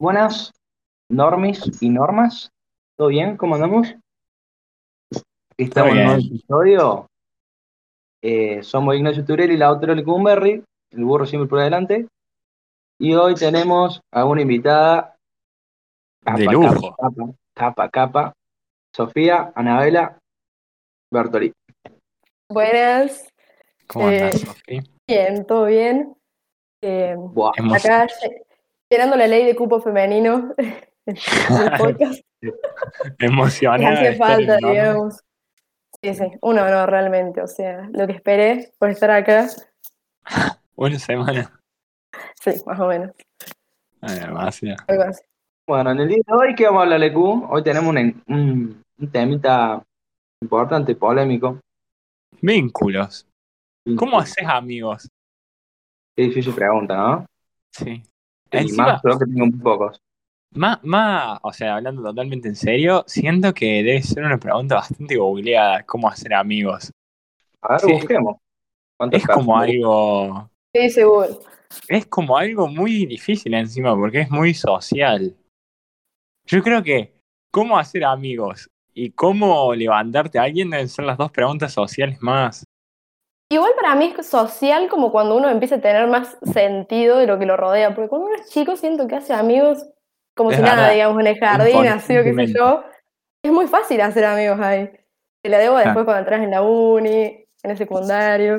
Buenas, normis y normas. ¿Todo bien? ¿Cómo andamos? Estamos en un nuevo episodio. Eh, somos Ignacio Turel y la otra Lecumberri, el burro siempre por adelante. Y hoy tenemos a una invitada De lujo. capa, capa, capa, capa, Sofía Anabela Bertoli. Buenas, ¿Cómo Eh, andás, Sofi? bien, todo bien. Eh, acá llenando la ley de cupo femenino de hace estar falta, digamos. Sí, sí, un honor realmente, o sea, lo que esperé por estar acá, Una semana. sí, más o menos, así. Bueno, en el día de hoy, ¿qué vamos a hablar, Lecu? Hoy tenemos un, un, un temita importante, polémico. Vínculos. ¿Cómo haces amigos? Qué difícil pregunta, ¿no? Sí. Y Encima, más que tengo muy pocos. más, más, o sea, hablando totalmente en serio, siento que debe ser una pregunta bastante googleada, ¿cómo hacer amigos? A ver, Sí. busquemos. ¿Cuántos Es como algo, Sí, seguro. es como algo muy difícil encima, porque es muy social. Yo creo que cómo hacer amigos y cómo levantarte a alguien deben ser las dos preguntas sociales más. Igual para mí es social como cuando uno empieza a tener más sentido de lo que lo rodea, porque cuando uno es chico siento que hace amigos como Es si nada, digamos, en el jardín, así o qué sé yo. Es muy fácil hacer amigos ahí. Te la debo después cuando entras en la uni, en el secundario.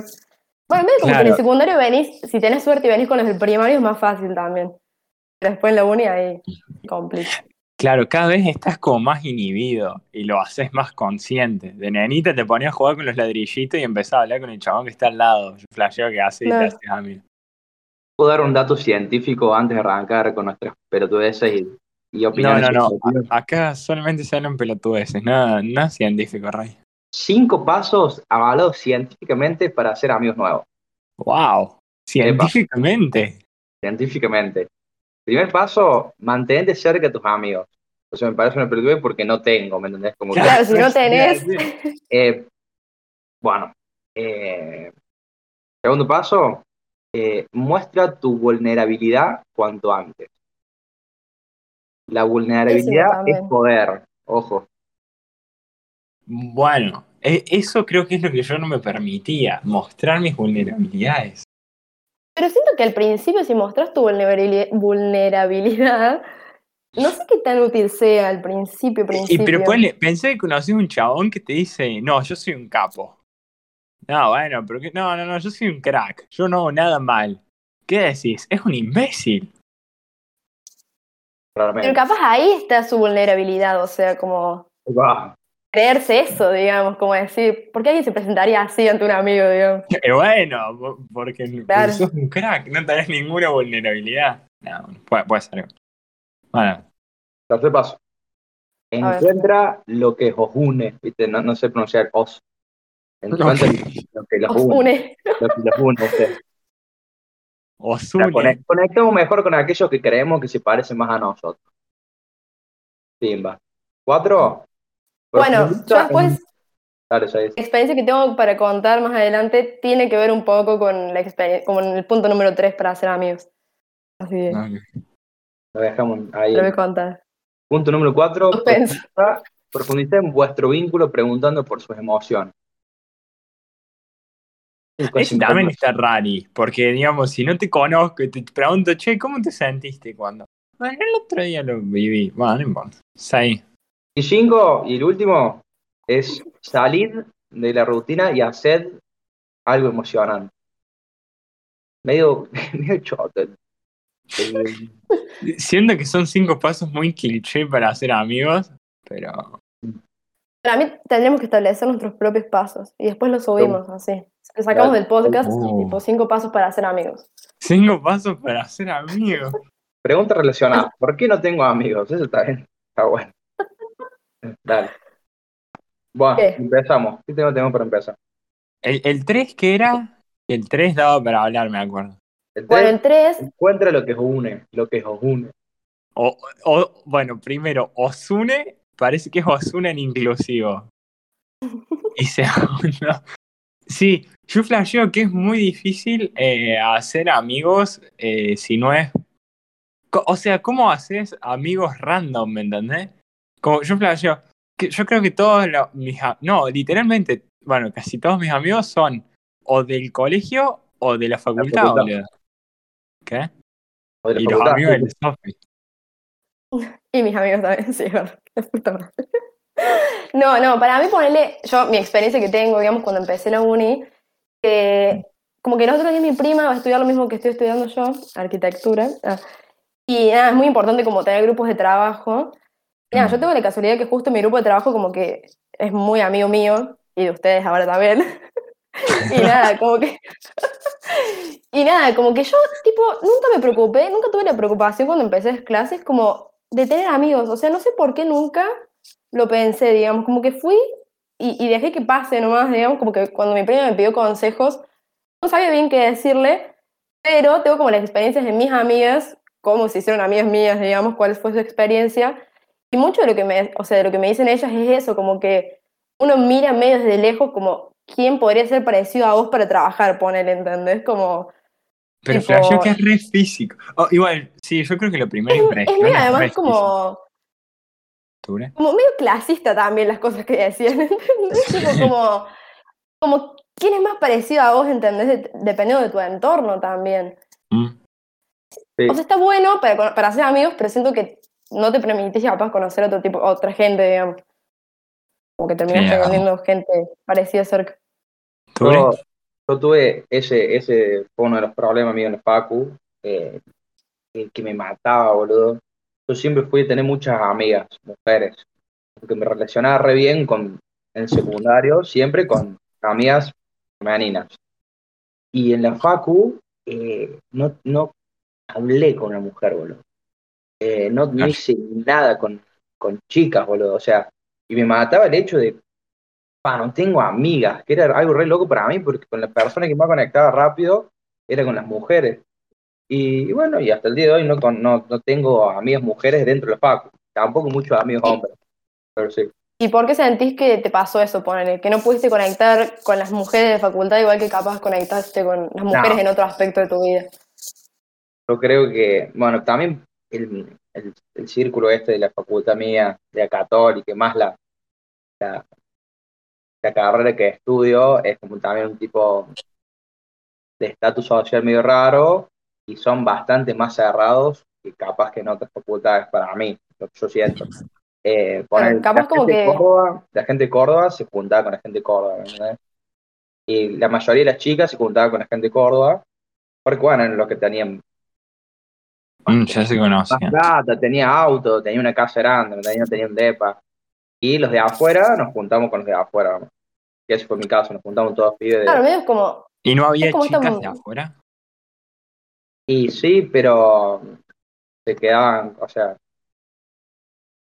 Bueno, medio como que en el secundario venís, si tenés suerte y venís con los del primario es más fácil también. Pero después en la uni ahí complica. Claro, cada vez estás como más inhibido y lo haces más consciente. De nenita te ponías a jugar con los ladrillitos y empezabas a hablar con el chabón que está al lado. Yo flasheo que hace y te haces amigo. ¿Puedo dar un dato científico antes de arrancar con nuestras pelotudeces y, y No, opiniones? no, no. A- Acá solamente se hablan pelotudeces, nada, nada científico, Ray. Cinco pasos avalados científicamente para hacer amigos nuevos. ¡Wow! Científicamente. Científicamente. Primer paso, mantente cerca de tus amigos. O sea, me parece una pelotudez porque no tengo, ¿me entendés? Como que, Claro, si no a tenés- eh, bueno, eh, segundo paso, eh, muestra tu vulnerabilidad cuanto antes. La vulnerabilidad es poder, ojo. Bueno, e- eso creo que es lo que yo no me permitía, mostrar mis vulnerabilidades. Pero siento que al principio si mostrás tu vulnerabili- vulnerabilidad, no sé qué tan útil sea al principio, Y principio. pero ponle, pensé que conocí un chabón que te dice, no, yo soy un capo. No, bueno, pero que, no, no, no, yo soy un crack, yo no hago nada mal. ¿Qué decís? Es un imbécil. Pero capaz ahí está su vulnerabilidad, o sea, como Ah, creerse eso, digamos, como decir, ¿por qué alguien se presentaría así ante un amigo, digamos? Eh, bueno, po- porque Claro. sos un crack, no tenés ninguna vulnerabilidad. No, puede, puede ser. Bueno, Tercer paso. Encuentra lo que os une, ¿viste? No, no sé pronunciar os. Encuentra lo que los Os une. une. Lo que los une a ustedes. O sea, Osune. conect- conectemos mejor con aquellos que creemos que se parecen más a nosotros. Simba. Cuatro. Bueno, yo después, en- Dale, ya es. la experiencia que tengo para contar más adelante tiene que ver un poco con la experiencia, como en el punto número 3 para hacer amigos. Así que Ok. Lo dejamos ahí. lo voy a contar. Punto número cuatro. Suspenso. Profundiza, profundiza en vuestro vínculo preguntando por sus emociones. Ese también está rari, porque digamos, si no te conozco y te pregunto, che, ¿cómo te sentiste cuando? Bueno, el otro día lo viví. Bueno, no importa. Seis. Y cinco, y el último, es salir de la rutina y hacer algo emocionante. Medio, medio choto. Eh, Siento que son cinco pasos muy cliché para hacer amigos, pero Para mí tendremos que establecer nuestros propios pasos y después los subimos así. Lo sacamos Claro. del podcast, Oh. tipo cinco pasos para hacer amigos. cinco pasos para hacer amigos. pregunta relacionada. ¿Por qué no tengo amigos? Eso está bien. Está bueno. Dale. Bueno, ¿Qué? empezamos. ¿Qué tema tenemos para empezar? El, el 3 que era, el 3 daba para hablar, me acuerdo. El Bueno, tres, en tres, encuentra lo que os une, lo que os une. O, o- bueno, primero, Osune, parece que es Osune en inclusivo. Y segundo, sí, yo flasheo que es muy difícil eh, hacer amigos eh, si no es O sea, ¿cómo haces amigos random, me entendés? Como yo flasheo, que yo creo que todos los, mis, no, literalmente, bueno, casi todos mis amigos son o del colegio o de la facultad, facultad. boludo. ¿Qué? O de la Y los facultad. amigos del Sofi. Y mis amigos también, sí, es verdad. No, no, para mí ponerle, yo, mi experiencia que tengo, digamos, cuando empecé la uni, que como que nosotros y mi prima va a estudiar lo mismo que estoy estudiando yo, arquitectura, ah, y nada, es muy importante como tener grupos de trabajo. Nada, Mm. yo tengo la casualidad que justo mi grupo de trabajo como que es muy amigo mío, y de ustedes ahora también. y nada, como que... Y nada, como que yo, tipo, nunca me preocupé, nunca tuve la preocupación cuando empecé las clases como de tener amigos. O sea, no sé por qué nunca lo pensé, digamos, como que fui y, y dejé que pase nomás, digamos, como que cuando mi prima me pidió consejos, no sabía bien qué decirle, pero tengo como las experiencias de mis amigas, cómo se hicieron amigas mías, digamos, cuál fue su experiencia. Y mucho de lo que me, o sea, de lo que me dicen ellas es eso, como que uno mira medio desde lejos como quién podría ser parecido a vos para trabajar, ponele, ¿entendés? Como Pero Tipo- flasheo que es re físico. Oh, igual, sí, yo creo que lo primero es medio es además como, físico. como medio clasista también las cosas que decían, ¿entendés? Tipo como, como quién es más parecido a vos, ¿entendés? De- dependiendo de tu entorno también. Mm. Sí. O sea, está bueno para, para hacer amigos, pero siento que no te permitís capaz conocer otro tipo, otra gente, digamos. Como que terminás Sí, teniendo gente parecida cerca. Yo, yo tuve ese, ese fue uno de los problemas míos en el Facu, eh, que, que me mataba, boludo. Yo siempre fui a tener muchas amigas, mujeres, porque me relacionaba re bien con, en secundario, siempre con amigas femeninas. Y en la Facu, eh, no, no hablé con una mujer, boludo. Eh, no, no Ah. hice nada con, con chicas, boludo. O sea, y me mataba el hecho de, pa, no tengo amigas, que era algo re loco para mí, porque con la persona que más conectaba rápido era con las mujeres. Y, y bueno, y hasta el día de hoy no, con- no, no tengo amigas mujeres dentro de la facu, tampoco muchos amigos hombres, pero sí. ¿Y por qué sentís que te pasó eso, ponele? Que no pudiste conectar con las mujeres de facultad igual que capaz conectaste con las mujeres No. en otro aspecto de tu vida. Yo creo que, bueno, también el, el, el círculo este de la facultad mía, de la católica, más la, la, la carrera que estudio, es como también un tipo de estatus social medio raro y son bastante más cerrados que capaz que en otras facultades para mí, lo que yo siento. Eh, capaz la, como gente que- Córdoba, la gente de Córdoba se juntaba con la gente de Córdoba. Y la mayoría de las chicas se juntaba con la gente de Córdoba, porque bueno, los que tenían Mm, ya se más conocían. plata, tenía auto, tenía una casa grande, no tenía un depa. Y los de afuera nos juntamos con los de afuera. ¿no? Y ese fue mi caso, nos juntamos todos pibes de, Claro, medio es como, ¿Y no había chicas de afuera? Y sí, pero se quedaban, o sea,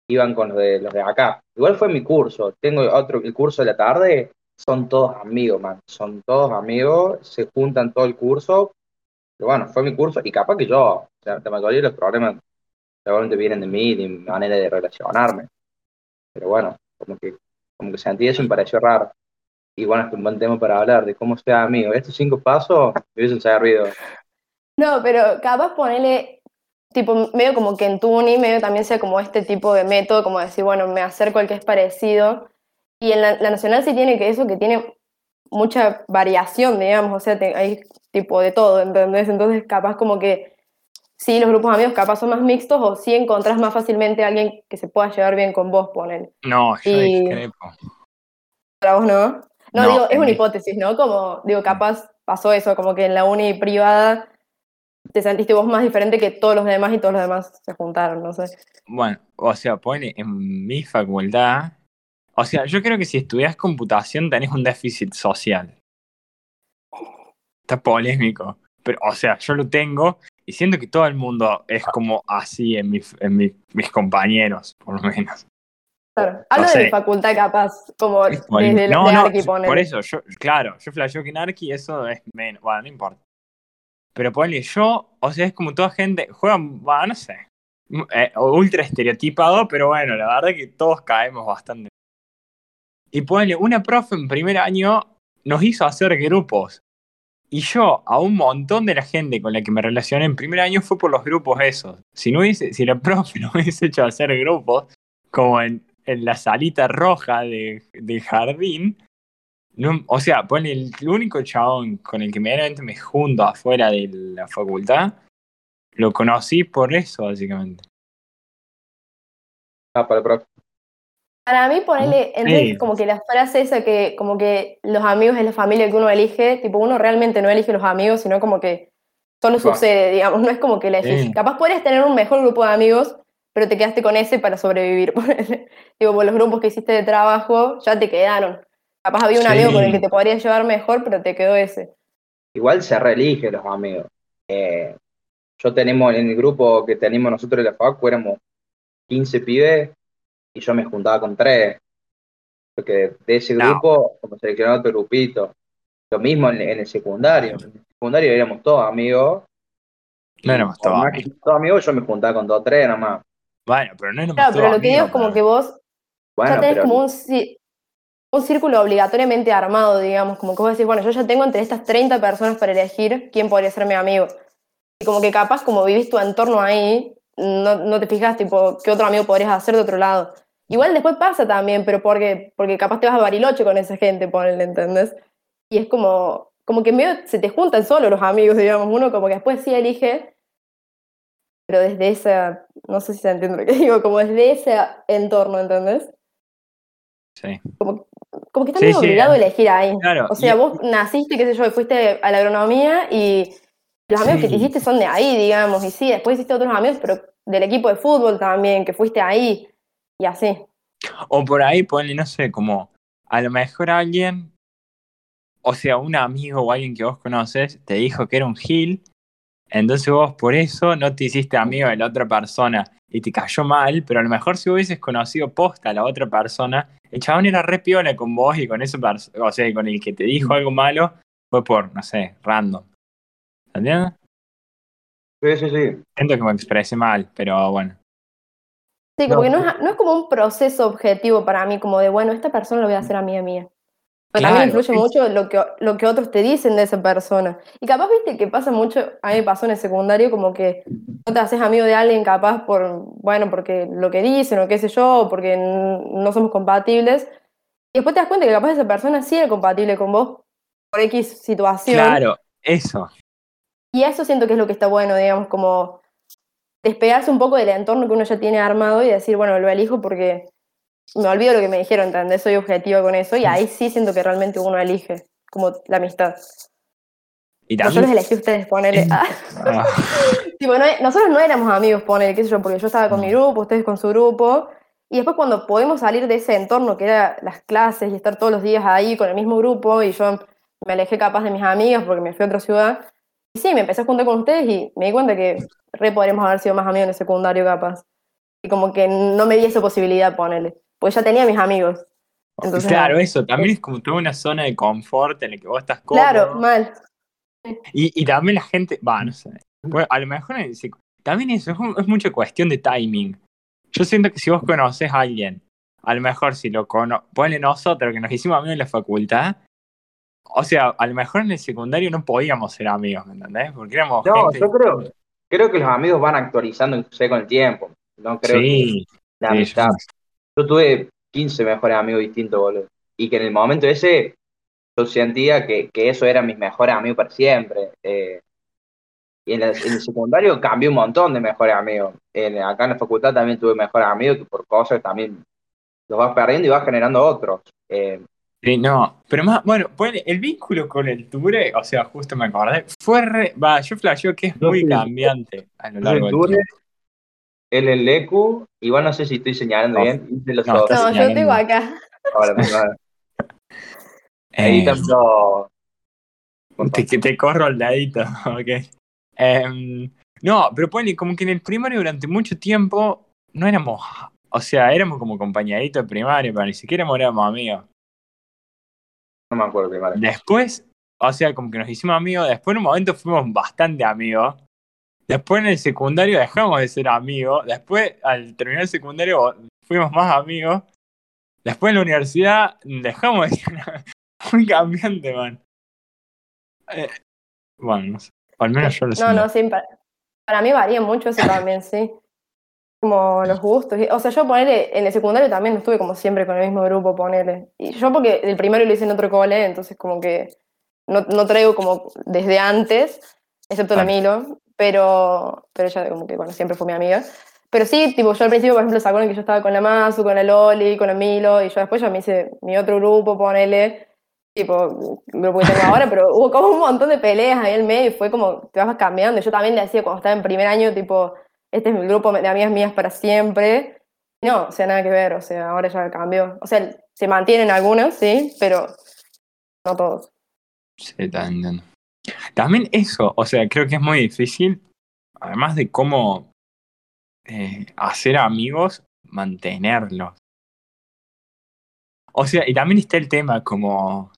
iban con los de, los de acá. Igual fue mi curso. Tengo otro, el curso de la tarde, son todos amigos, man. Son todos amigos, se juntan todo el curso. Pero bueno, fue mi curso y capaz que yo, o sea, la mayoría de los problemas seguramente vienen de mí, de mi manera de relacionarme. Pero bueno, como que, como que sentí eso y me pareció raro. Y bueno, es un buen tema para hablar de cómo ser amigo. Estos cinco pasos me hubiesen servido. no, pero capaz ponerle, tipo, medio como que en tu uni, medio también sea como este tipo de método, como decir, bueno, me acerco al que es parecido. Y en la, la nacional sí tiene que eso, que tiene mucha variación, digamos, o sea, hay tipo de todo, ¿entendés? Entonces capaz como que sí, los grupos de amigos capaz son más mixtos o sí encontrás más fácilmente a alguien que se pueda llevar bien con vos, ponen. No, yo Y- discrepo. Para vos no. No, No, digo, es una hipótesis, ¿no? Como, digo, capaz pasó eso, como que en la uni privada te sentiste vos más diferente que todos los demás y todos los demás se juntaron, no sé. Bueno, o sea, pone en mi facultad. O sea, yo creo que si estudias computación tenés un déficit social. Está polémico. Pero, o sea, yo lo tengo y siento que todo el mundo es como así en, mi- en mi- mis compañeros, por lo menos. Claro. Hablo No de mi sé. facultad capaz, como Es no, de no, Arqui, ponele. por eso, yo, claro, yo flasheo que en Arqui eso es menos, bueno, no importa. Pero ponle, yo, o sea, es como toda gente, juegan, bueno, no sé, eh, ultra estereotipado, pero bueno, la verdad que todos caemos bastante. Y ponle, una profe en primer año nos hizo hacer grupos. Y yo, a un montón de la gente con la que me relacioné en primer año fue por los grupos esos. Si no hubiese, si la profe no hubiese hecho hacer grupos, como en, en la salita roja de, de jardín, o sea, pone el, único chabón con el que medianamente me junto afuera de la facultad, lo conocí por eso, básicamente. Ah, para el profe. Para mí, ponerle, Sí. como que la frase esa que, como que los amigos es la familia que uno elige, tipo, uno realmente no elige los amigos, sino como que solo Claro. sucede, digamos, no es como que elegís. Sí. Capaz puedes tener un mejor grupo de amigos, pero te quedaste con ese para sobrevivir. ponele. Digo, por los grupos que hiciste de trabajo ya te quedaron. Capaz había un Sí. amigo con el que te podrías llevar mejor, pero te quedó ese. Igual se reelige los amigos. Eh, yo tenemos en el grupo que tenemos nosotros en la facu, éramos 15 pibes y yo me juntaba con tres. Porque de ese No. grupo, como seleccionaba otro grupito. Lo mismo en, en el secundario. En el secundario éramos todos amigos. No éramos todos que todos amigos, yo me juntaba con dos o tres nomás. Bueno, pero no éramos Claro, pero todos lo que digo es amigos, como pero- que vos Bueno, ya tenés pero como un, un círculo obligatoriamente armado, digamos, como que vos decís, bueno, yo ya tengo entre estas 30 personas para elegir quién podría ser mi amigo. Y como que capaz, como vivís tu entorno ahí, no, no te fijas, tipo, qué otro amigo podrías hacer de otro lado. Igual después pasa también, pero porque, porque capaz te vas a Bariloche con esa gente, ponele, ¿entendés? Y es como, como que medio se te juntan solo los amigos, digamos, uno como que después sí elige, pero desde esa, no sé si se entiende lo que digo, como desde ese entorno, ¿entendés? Sí. como que estás Sí, medio sí, obligado a eh. elegir ahí. Claro, O sea, y- vos naciste, qué sé yo, y fuiste a la agronomía y los amigos que te hiciste son de ahí, digamos, y sí, después hiciste otros amigos, pero del equipo de fútbol también, que fuiste ahí, y así. O por ahí ponle, no sé, como a lo mejor alguien, o sea, un amigo o alguien que vos conoces te dijo que era un gil, entonces vos por eso no te hiciste amigo de la otra persona y te cayó mal, pero a lo mejor si hubieses conocido posta a la otra persona, el chabón era re piola con vos y con esa persona, o sea, y con el que te dijo algo malo, fue por, no sé, random. ¿Entiendes? Sí, sí, sí. Siento que me expresé mal, pero bueno. Sí, como No, es, no es como un proceso objetivo para mí, como de, bueno, esta persona lo voy a hacer amiga mía. Pero también influye es- mucho lo que, lo que otros te dicen de esa persona. Y capaz, viste, que pasa mucho, a mí me pasó en el secundario, como que no te haces amigo de alguien capaz por, bueno, porque lo que dicen o qué sé yo, porque no somos compatibles. Y después te das cuenta que capaz esa persona sí era compatible con vos por X situación. Claro, eso. Y eso siento que es lo que está bueno, digamos, como despegarse un poco del entorno que uno ya tiene armado y decir, bueno, lo elijo porque me olvido lo que me dijeron, ¿entendés? Soy objetiva con eso y ahí sí siento que realmente uno elige, como la amistad. Y también... los elegí a ustedes, ponele. Ah, Ah, tipo, no- nosotros no éramos amigos, ponele, qué sé yo, porque yo estaba con mi grupo, ustedes con su grupo. Y después cuando podemos salir de ese entorno que era las clases y estar todos los días ahí con el mismo grupo y yo me alejé capaz de mis amigas porque me fui a otra ciudad. Y sí, me empecé a juntar con ustedes y me di cuenta que re podríamos haber sido más amigos en el secundario capaz. Y como que no me di esa posibilidad, ponele. Porque ya tenía mis amigos. Entonces, claro, eso. También es como toda una zona de confort en la que vos estás cómodo. Claro, mal. Y, y también la gente, va, no sé. Bueno, a lo mejor también eso es mucha cuestión de timing. Yo siento que si vos conoces a alguien, a lo mejor si lo cono ponle nosotros que nos hicimos amigos en la facultad, o sea, a lo mejor en el secundario no podíamos ser amigos, ¿me entendés? Porque éramos No, gente. yo creo, creo que los amigos van actualizándose con el tiempo. No creo que sí, la sí, amistad. Yo tuve 15 mejores amigos distintos, boludo. Y que en el momento ese yo sentía que, que eso eran mis mejores amigos para siempre. Eh, y en, la- en el secundario cambié un montón de mejores amigos. En- acá en la facultad también tuve mejores amigos que por cosas también los vas perdiendo y vas generando otros. Eh, Sí, no, pero más, bueno, ponele, el vínculo con el Ture, o sea, justo me acordé, fue re, va, yo flasheo que es muy sí. cambiante a lo largo el del Ture, tiempo. él el Lecu, igual no sé si estoy señalando No. bien, hice los No, No, yo tengo acá. Ahora, no, Eh, Te, que te corro el dedito, ok. Em, no, pero ponle, como que en el primario durante mucho tiempo no éramos, o sea, éramos como compañeritos de primaria, pero ni siquiera éramos amigos. No me acuerdo primario. Después, o sea, como que nos hicimos amigos, después en un momento fuimos bastante amigos. Después en el secundario dejamos de ser amigos. Después, al terminar el secundario, fuimos más amigos. Después en la universidad dejamos de ser amigos. Muy cambiante, man. Eh, Bueno, no sé. Al menos yo lo No, siento. no, sí, para, para mí varía mucho eso también, sí. Como los gustos. O sea, yo ponele, en el secundario también estuve como siempre con el mismo grupo, ponele. Y yo porque el primero lo hice en otro cole, entonces como que no, no traigo como desde antes, excepto la. Milo, pero, pero ella como que, bueno, siempre fue mi amiga. Pero sí, tipo, yo al principio, por ejemplo, se acuerdan que yo estaba con la Mazu, con la Loli, con la Milo, y yo después ya me hice mi otro grupo, ponele, tipo, el grupo que tengo ahora, pero hubo como un montón de peleas ahí en medio y fue como, te vas cambiando. Yo también le decía cuando estaba en primer año, tipo, este es mi grupo de amigas mías para siempre. No, o sea, nada que ver, o sea, ahora ya cambió. O sea, se mantienen algunas, sí, pero no todos. Sí, también. También eso, o sea, creo que es muy difícil, además de cómo eh, hacer amigos, mantenerlos. O sea, y también está el tema como,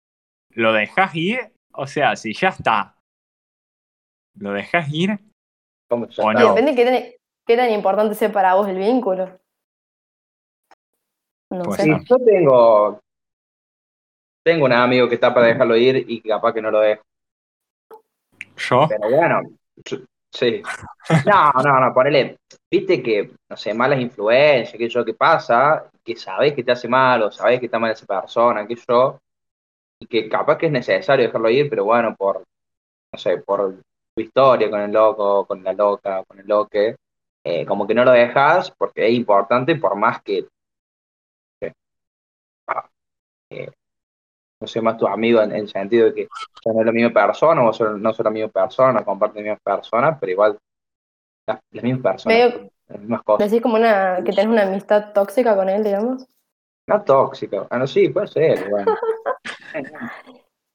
¿lo dejas ir? O sea, si ya está, ¿lo dejas ir? ¿Cómo ya O está? No. depende qué tan, qué tan importante sea para vos el vínculo. No Pues sé. Sí, yo tengo, tengo un amigo que está para dejarlo ir y capaz que no lo deja. ¿Yo? Pero bueno, sí. No, no, no, ponele, viste que, no sé, malas influencias, que yo, que pasa, que sabés que te hace mal o sabés que está mal esa persona, que yo, y que capaz que es necesario dejarlo ir, pero bueno, por, no sé, por tu historia con el loco, con la loca, con el loque, eh, como que no lo dejas porque es importante, por más que, eh, ah, eh, no sé, más tu amigo en en el sentido de que no es la misma persona, vos sos- no sos la misma persona, no comparten las mismas personas, pero igual las, las mismas personas, Medio- las mismas cosas. Decís como una, que tenés una amistad tóxica con él, digamos. No tóxico. Ah, no, sí, puede ser, bueno.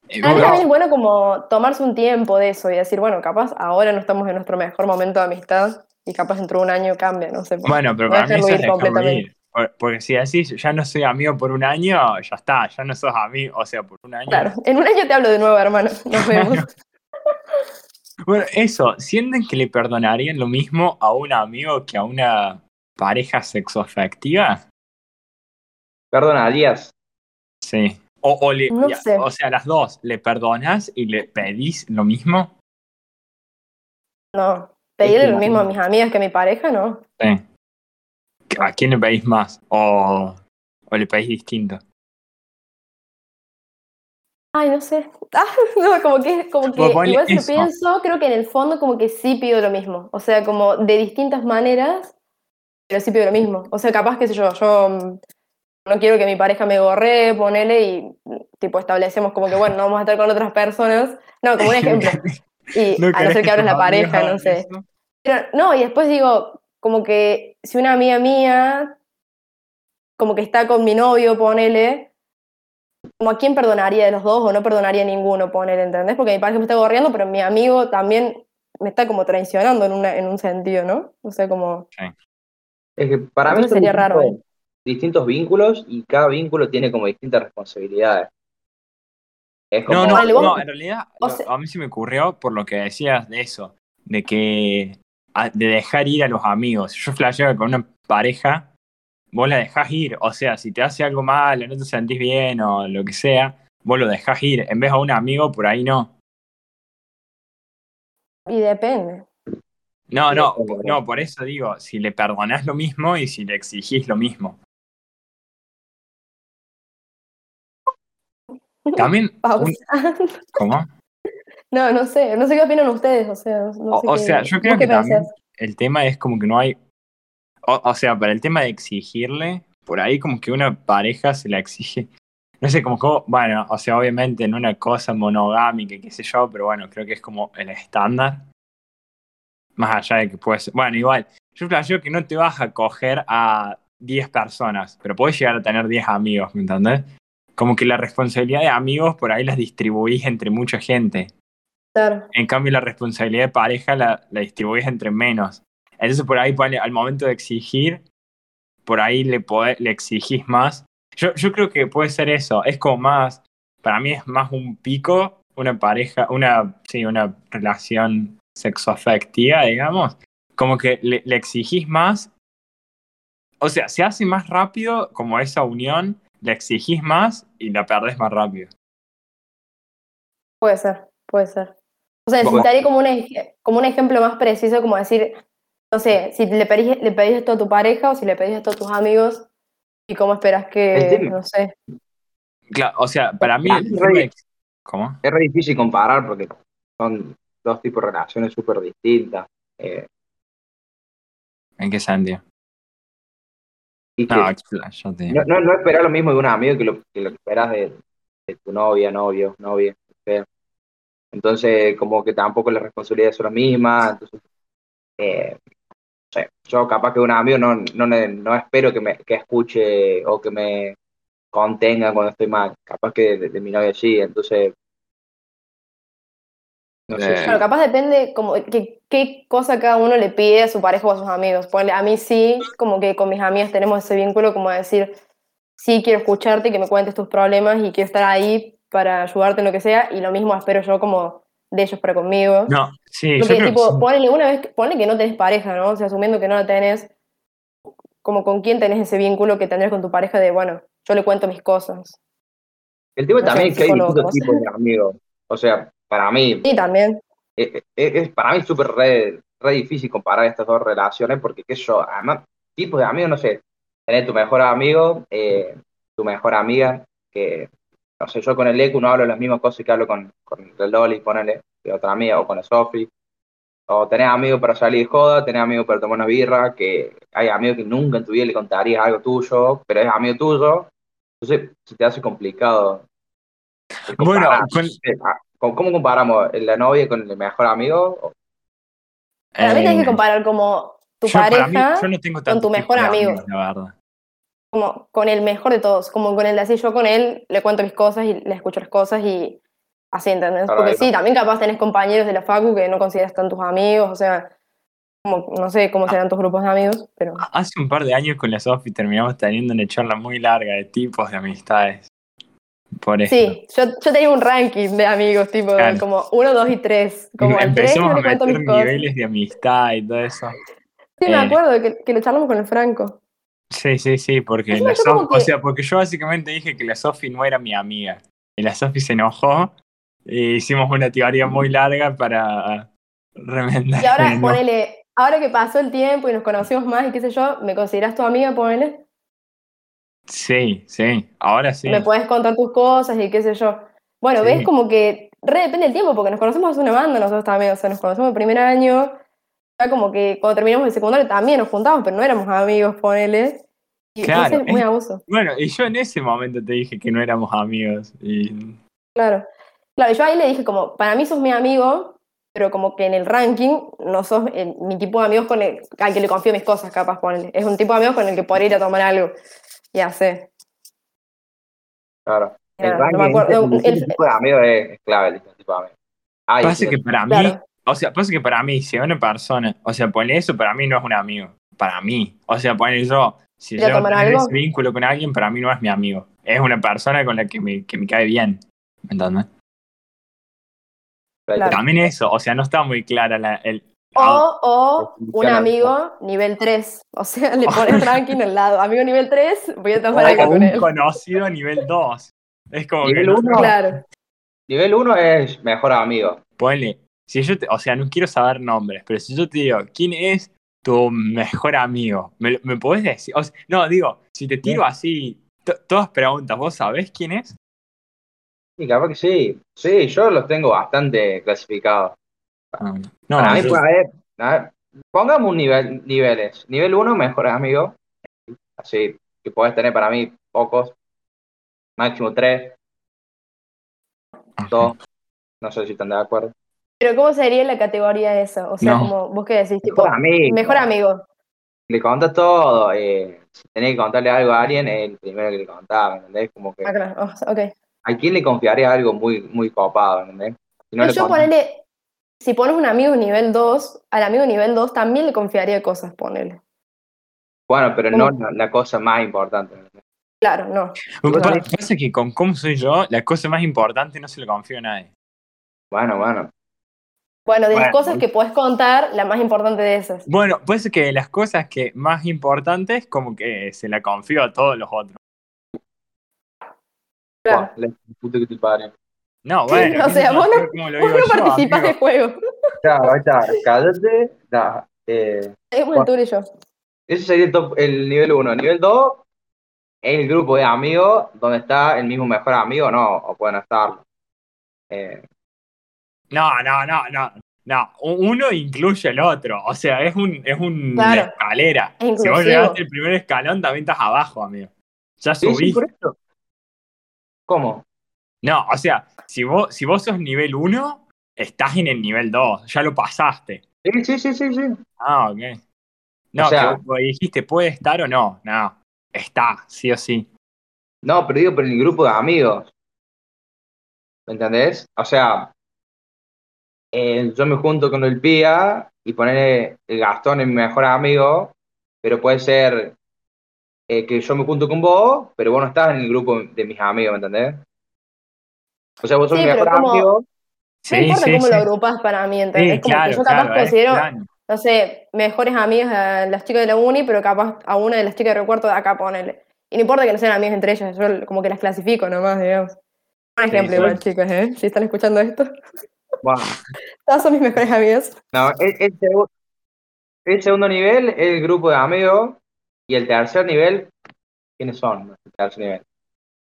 Mí bueno, también es bueno como tomarse un tiempo de eso y decir, bueno, capaz ahora no estamos en nuestro mejor momento de amistad y capaz dentro de un año cambia, no sé. Bueno, pero no para mí eso es completamente. Porque si decís, ya no soy amigo por un año, ya está, ya no sos amigo, o sea, por un año. Claro, en un año te hablo de nuevo, hermano. Nos vemos. Bueno, eso, ¿sienten que le perdonarían lo mismo a un amigo que a una pareja sexoafectiva? Perdonarías. Sí. O, o, le- No ya, sé. o sea, las dos, ¿le perdonas y le pedís lo mismo? No, pedirle lo mismo a mis amigas que a mi pareja, no. Sí. ¿A quién le pedís más? ¿O, o le pedís distinto? Ay, no sé. Ah, no, como que, como que Bueno, igual si eso. pienso, creo que en el fondo como que sí pido lo mismo. O sea, como de distintas maneras, pero sí pido lo mismo. O sea, capaz, qué sé yo, yo mm, no quiero que mi pareja me gorree, ponele y mm, tipo establecemos como que, bueno, no vamos a estar con otras personas. No, como un ejemplo. Y a no ser que abres la pareja, no sé. eso? Pero, no, y después digo, como que si una amiga mía, como que está con mi novio, ponele, como a quién perdonaría de los dos o no perdonaría a ninguno, ponele, ¿entendés? Porque mi pareja me está gorreando, pero mi amigo también me está como traicionando en, una, en un sentido, ¿no? O sea, como, Es que para mí sería raro, distintos, distintos vínculos y cada vínculo tiene como distintas responsabilidades. Es como, No, no, Vale, no, en realidad o lo- sea- a mí se me ocurrió por lo que decías de eso, de que de dejar ir a los amigos. Yo flasheaba que con una pareja, vos la dejás ir, o sea, si te hace algo mal o no te sentís bien o lo que sea, vos lo dejás ir. En vez a un amigo, por ahí no. y depende. No, no, no, por eso digo, si le perdonás lo mismo y si le exigís lo mismo. También, un-. ¿cómo? No, no sé, no sé qué opinan ustedes, o sea, no O, sé o qué- sea, yo ¿vos creo que también el tema es como que no hay. O, o sea, para el tema de exigirle, por ahí como que una pareja se la exige. No sé, como que, bueno, o sea, obviamente en una cosa monogámica, qué sé yo, pero bueno, creo que es como el estándar. Más allá de que puede ser. Bueno, igual, yo planteo que no te vas a coger a 10 personas, pero puedes llegar a tener 10 amigos, ¿me entendés? Como que la responsabilidad de amigos por ahí las distribuís entre mucha gente. Claro. En cambio, la responsabilidad de pareja la, la distribuyes entre menos. Entonces, por ahí, al momento de exigir, por ahí le, podés- le exigís más. Yo, yo creo que puede ser eso. Es como más, para mí es más un pico, una pareja, una, sí, una relación sexoafectiva, digamos. Como que le, le exigís más. O sea, se hace más rápido como esa unión, le exigís más y la perdés más rápido. Puede ser, puede ser. O sea, necesitaría como un, ej- como un ejemplo más preciso, como decir, no sé, si le pedís, le pedís esto a tu pareja o si le pedís esto a tus amigos y cómo esperas que, no sé. Claro, o sea, para mí de- ¿Cómo? Es re difícil comparar porque son dos tipos de relaciones súper distintas. Eh, ¿En qué sentido? Y que No, no, no, no esperar lo mismo de un amigo que lo que, lo que esperas de, de tu novia, novio, novia. sea. Entonces, como que tampoco las responsabilidades son las mismas. Entonces, eh, no sé, yo capaz que un amigo no, no, no espero que me que escuche o que me contenga cuando estoy mal. Capaz que de, de mi novia sí. Entonces, no sé Eh, Claro, capaz depende como que, qué cosa cada uno le pide a su pareja o a sus amigos. Ponle, a mí sí, como que con mis amigas tenemos ese vínculo como de decir, sí quiero escucharte y que me cuentes tus problemas y quiero estar ahí para ayudarte en lo que sea, y lo mismo espero yo como de ellos para conmigo. No, sí, yo Porque, que sí. ponle una vez, que- ponle que no tenés pareja, ¿no? O sea, asumiendo que no la tenés, como con quién tenés ese vínculo que tendrás con tu pareja de, bueno, yo le cuento mis cosas. El tema No sé, también es que hay distintos ¿cómo se tipos de amigos. O sea, para mí, Sí, también. es, es- es- para mí es súper re, re difícil comparar estas dos relaciones porque, qué sé yo, además, tipos de amigos, no sé, tener tu mejor amigo, eh, tu mejor amiga, que, no sé, yo con el Ecu no hablo las mismas cosas que hablo con, con el Loli, ponele, de otra amiga, o con el Sofi, o tenés amigos para salir de joda, tenés amigos para tomar una birra, que hay amigos que nunca en tu vida le contarías algo tuyo, pero es amigo tuyo, entonces se te hace complicado. Bueno, con- ¿Cómo cómo comparamos la novia con el mejor amigo? Para mí tenés Eh, que comparar como tu yo, para mí, pareja yo no tengo con tu mejor amigo. la verdad. como con el mejor de todos, como con el de así yo con él le cuento mis cosas y le escucho las cosas y así, ¿entendés? Claro, Porque sí, también capaz tenés compañeros de la facu que no consideras tan tus amigos, o sea, como, no sé cómo serán tus grupos de amigos, pero Hace un par de años con la Sofi terminamos teniendo una charla muy larga de tipos de amistades. Por eso. sí, yo, yo tenía un ranking de amigos, tipo Claro. como uno, dos y tres, como el tres Empezamos no a meter mis cosas. niveles de amistad y todo eso. Sí, me eh. acuerdo que, que lo charlamos con el Franco. Sí, sí, sí, porque la Sof- que- o sea, porque yo básicamente dije que la Sofi no era mi amiga. Y la Sofi se enojó e hicimos una teoría muy larga para remendar. Y ahora ponele, ahora que pasó el tiempo y nos conocimos más y qué sé yo, ¿me consideras tu amiga, ponele? Sí, sí, ahora sí. me puedes contar tus cosas y qué sé yo. Bueno, Sí. ves como que re depende del tiempo, porque nos conocemos una banda nosotros también, o sea, nos conocemos el primer año, ya como que cuando terminamos el secundario también nos juntamos, pero no éramos amigos, ponele. Y Claro, entonces, muy es- abuso, Bueno, y yo en ese momento te dije que no éramos amigos. Y claro. Claro, yo ahí le dije como, para mí sos mi amigo, pero como que en el ranking no sos el- mi tipo de amigos con el, al que le confío mis cosas, capaz, ponele. Es un tipo de amigos con el que podría ir a tomar algo. Ya sé. Claro. Ya, el no ranking me acuerdo, entre el- tipos de amigos es, es clave, el tipo de amigos. Hay pasa que para mí, Claro. o sea, pasa que para mí, si una persona, o sea, pone eso, para mí no es un amigo. Para mí. O sea, pone yo, si ¿Ir a yo tengo ese vínculo con alguien, para mí no es mi amigo. Es una persona con la que me, que me cae bien. ¿Me entiendes? Claro. También eso, o sea, no está muy clara la, el. O, o un amigo nivel 3. O sea, le pones ranking al lado. Amigo nivel 3, voy a tomar algo con un él. conocido a nivel 2. Es como que Nivel no- uno. Claro. Nivel 1 es mejor amigo. Ponle, si yo te, o sea, no quiero saber nombres, pero si yo te digo, ¿quién es tu mejor amigo? ¿Me, me podés decir? O sea, no, digo, si te tiro así, to- todas preguntas, ¿vos sabés quién es? Sí, capaz que sí. Sí, yo los tengo bastante clasificados. Ah, No, Para mí, yo- pues, a ver, a ver, pongamos un nivel, niveles. Nivel 1, mejores amigos. Así que puedes tener para mí pocos. Máximo 3, 2. No sé si están de acuerdo. Pero ¿cómo sería la categoría esa? O sea, No. como vos qué decís, tipo, Mejor amigo. mejor amigo. Le contas todo. Eh, si tenés que contarle algo a alguien, es el primero que le contaba, ¿me entendés? Como que Ah, claro, o sea, ok. a quién le confiaría algo muy, muy copado, ¿me entendés? Si no yo ponele, si pones un amigo nivel 2, al amigo nivel 2 también le confiaría cosas, ponele. Bueno, pero no ¿Cómo? la, la cosa más importante. Claro, no. Pa- también. pasa que con cómo soy yo, la cosa más importante no se lo confío a nadie. Bueno, bueno. Bueno, de las Bueno. cosas que puedes contar, la más importante de esas. Bueno, puede ser que de las cosas que más importantes, como que se la confío a todos los otros. Claro. La puta que te parió. No, bueno. o sea, vos es no, como lo vos digo no yo, participás amigo. del juego. Claro, ahí está, cállate. da, eh, el tour y yo. ese sería el, top- el nivel 1. El nivel 2 es el grupo de amigos donde está el mismo mejor amigo, no, o pueden estar. Eh, No, no, no, no. No, uno incluye el otro. O sea, es un, es un Claro. una escalera. Es Si vos llegaste el primer escalón, también estás abajo, amigo. Ya sí, sí, eso. ¿Cómo? No, o sea, si vos, si vos sos nivel 1, estás en el nivel 2. Ya lo pasaste. Sí, sí, sí, sí, sí. Ah, ok. No, O sea- que dijiste, ¿puede estar o no? No, está, sí o sí. No, pero digo, pero en el grupo de amigos. ¿Me entendés? O sea, eh, yo me junto con el Pía y poner el Gastón en mi mejor amigo, pero puede ser eh, que yo me junto con vos, pero vos no estás en el grupo de mis amigos, ¿me entendés? O sea, vos sos Sí, pero mejor como- amigo. No importa cómo lo agrupas para mí, ¿entendés? Sí, como claro, que yo capaz claro, es considero, no sé, mejores amigas a las chicas de la uni, pero capaz a una de las chicas del cuarto de acá ponerle. Y no importa que no sean amigas entre ellas, yo como que las clasifico nomás, digamos. Un ejemplo igual, chicas, ¿eh? Si están escuchando esto. Todas son mis mejores amigas. no, el, el segu- el segundo nivel es el grupo de amigos y el tercer nivel, ¿quiénes son? El tercer nivel.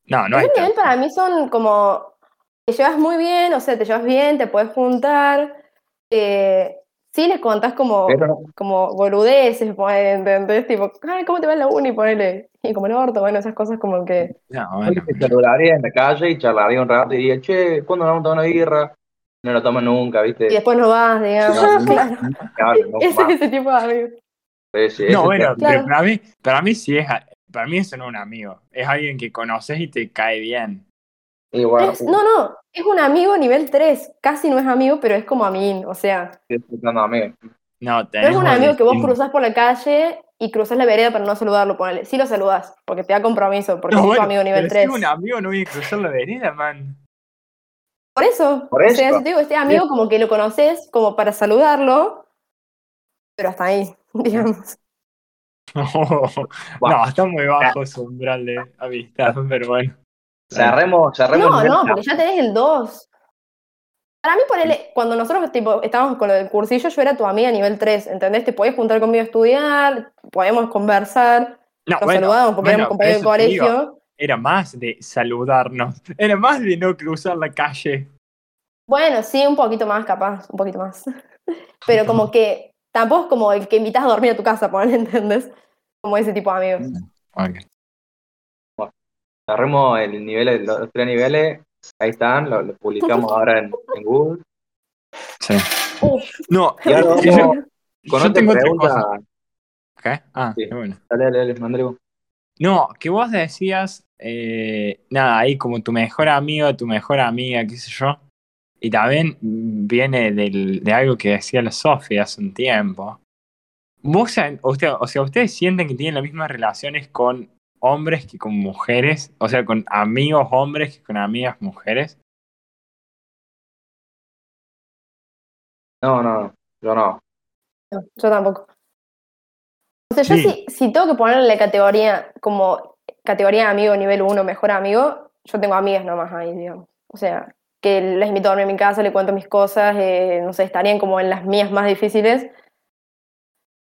No, no hay Ese nivel para mí son como, te llevas muy bien, o sea, te llevas bien, te puedes juntar. Eh, sí les contás como, Pero no- como boludeces, ponele, ¿entendés? Tipo, ay, ¿cómo te va en la uni? Ponele. Y como el orto, bueno, esas cosas como que... No, bueno. te saludaría en la calle y charlaría un rato y diría, che, ¿cuándo vamos a tomar una birra? No lo toman nunca, ¿viste? Y después no vas, digamos. No, claro. Ese es más. ese tipo de amigos. Sí, sí, No, bueno, Claro. pero para mí, para mí sí es, para mí eso no es un amigo, es alguien que conoces y te cae bien. Es- no, no, es un amigo nivel 3. Casi no es amigo, pero es como a mí. O sea, estoy escuchando a mí. No, no es un amigo que vos cruzás por la calle y cruzás la vereda para no saludarlo, ponele. Sí lo saludás, porque te da compromiso, porque No, es tu bueno, amigo nivel pero si 3. es un amigo no voy a cruzar la vereda, man. Por eso, Por o sea, eso. si te digo, este amigo como que lo conoces como para saludarlo, pero hasta ahí, digamos. No, está muy bajo su umbral de amistad, pero bueno. Cerremos, cerremos. No, el no, porque ya tenés el 2. Para mí, ponele, cuando nosotros tipo, estábamos con lo del cursillo, yo era tu amiga nivel 3, ¿entendés? Te podías juntar conmigo a estudiar, podemos conversar, No, nos bueno, saludábamos porque bueno, éramos compañeros de digo, colegio. Era más de saludarnos, era más de no cruzar la calle. Bueno, sí, un poquito más, capaz, un poquito más. Pero como que tampoco es como el que invitas a dormir a tu casa, ponele, ¿entendés? Como ese tipo de amigos. Ok. Cerremos el nivel, los tres niveles. Ahí están, lo, lo publicamos ahora en, en Google. Sí. Uf, No, Y ahora yo- con yo otra tengo otra pregunta. cosa. ¿Qué? Ah, Sí. qué bueno. Dale, dale, dale. No, que vos decías, eh, nada, ahí como tu mejor amigo, tu mejor amiga, qué sé yo. Y también viene del- de algo que decía la Sofía hace un tiempo. Vos, usted, o sea, ¿ustedes sienten que tienen las mismas relaciones con hombres que con mujeres? O sea, con amigos hombres que con amigas mujeres. No, no, yo no. no, yo tampoco. O sea, yo Sí. si, si tengo que ponerle la categoría como categoría de amigo nivel 1, mejor amigo, yo tengo amigas nomás ahí, digamos. O sea, que les invito a dormir en mi casa, le cuento mis cosas, eh, no sé, estarían como en las mías más difíciles.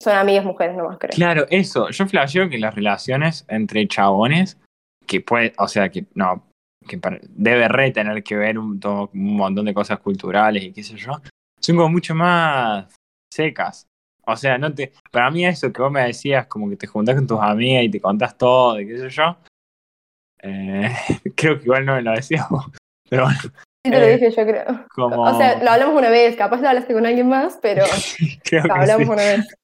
Son amigas mujeres nomás, creo. Claro, eso. Yo flasheo que las relaciones entre chabones, que puede, o sea, que no, que para- debe re tener que ver un, todo- un montón de cosas culturales y qué sé yo, son como mucho más secas. O sea, no te, para mí eso que vos me decías, como que te juntás con tus amigas y te contás todo y qué sé yo, eh, creo que igual no me lo decías vos, pero bueno, Sí te lo eh, dije, yo creo. como... O sea, lo hablamos una vez, capaz lo hablaste con alguien más, pero creo lo hablamos sí. una vez.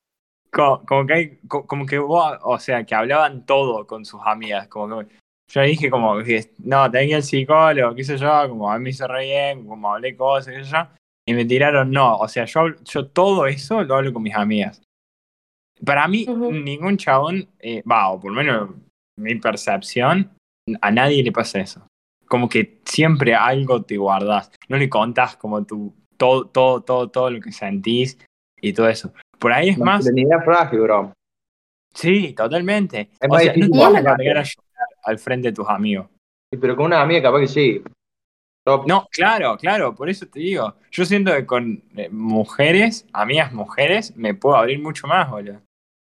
Como, como que hay, como que vos, o sea, que hablaban todo con sus amigas, como que yo dije como no, tenía el psicólogo, qué sé yo, como a mí me hizo re bien, como hablé cosas, qué sé yo, y me tiraron no, o sea, yo, yo todo eso lo hablo con mis amigas. Para mí, Ujú. ningún chabón, eh, va, o por lo menos mi percepción, a nadie le pasa eso. Como que siempre algo te guardas, no le contás como tu, todo, todo, todo, todo lo que sentís y todo eso. Por ahí es más, Masculinidad frágil, bro. Sí, totalmente. Es o más sea, no difícil te vas a llorar al frente de tus amigos. Sí, pero con una amiga capaz que sí. Top. No, claro, claro, por eso te digo. Yo siento que con eh, mujeres, amigas mujeres, me puedo abrir mucho más, boludo.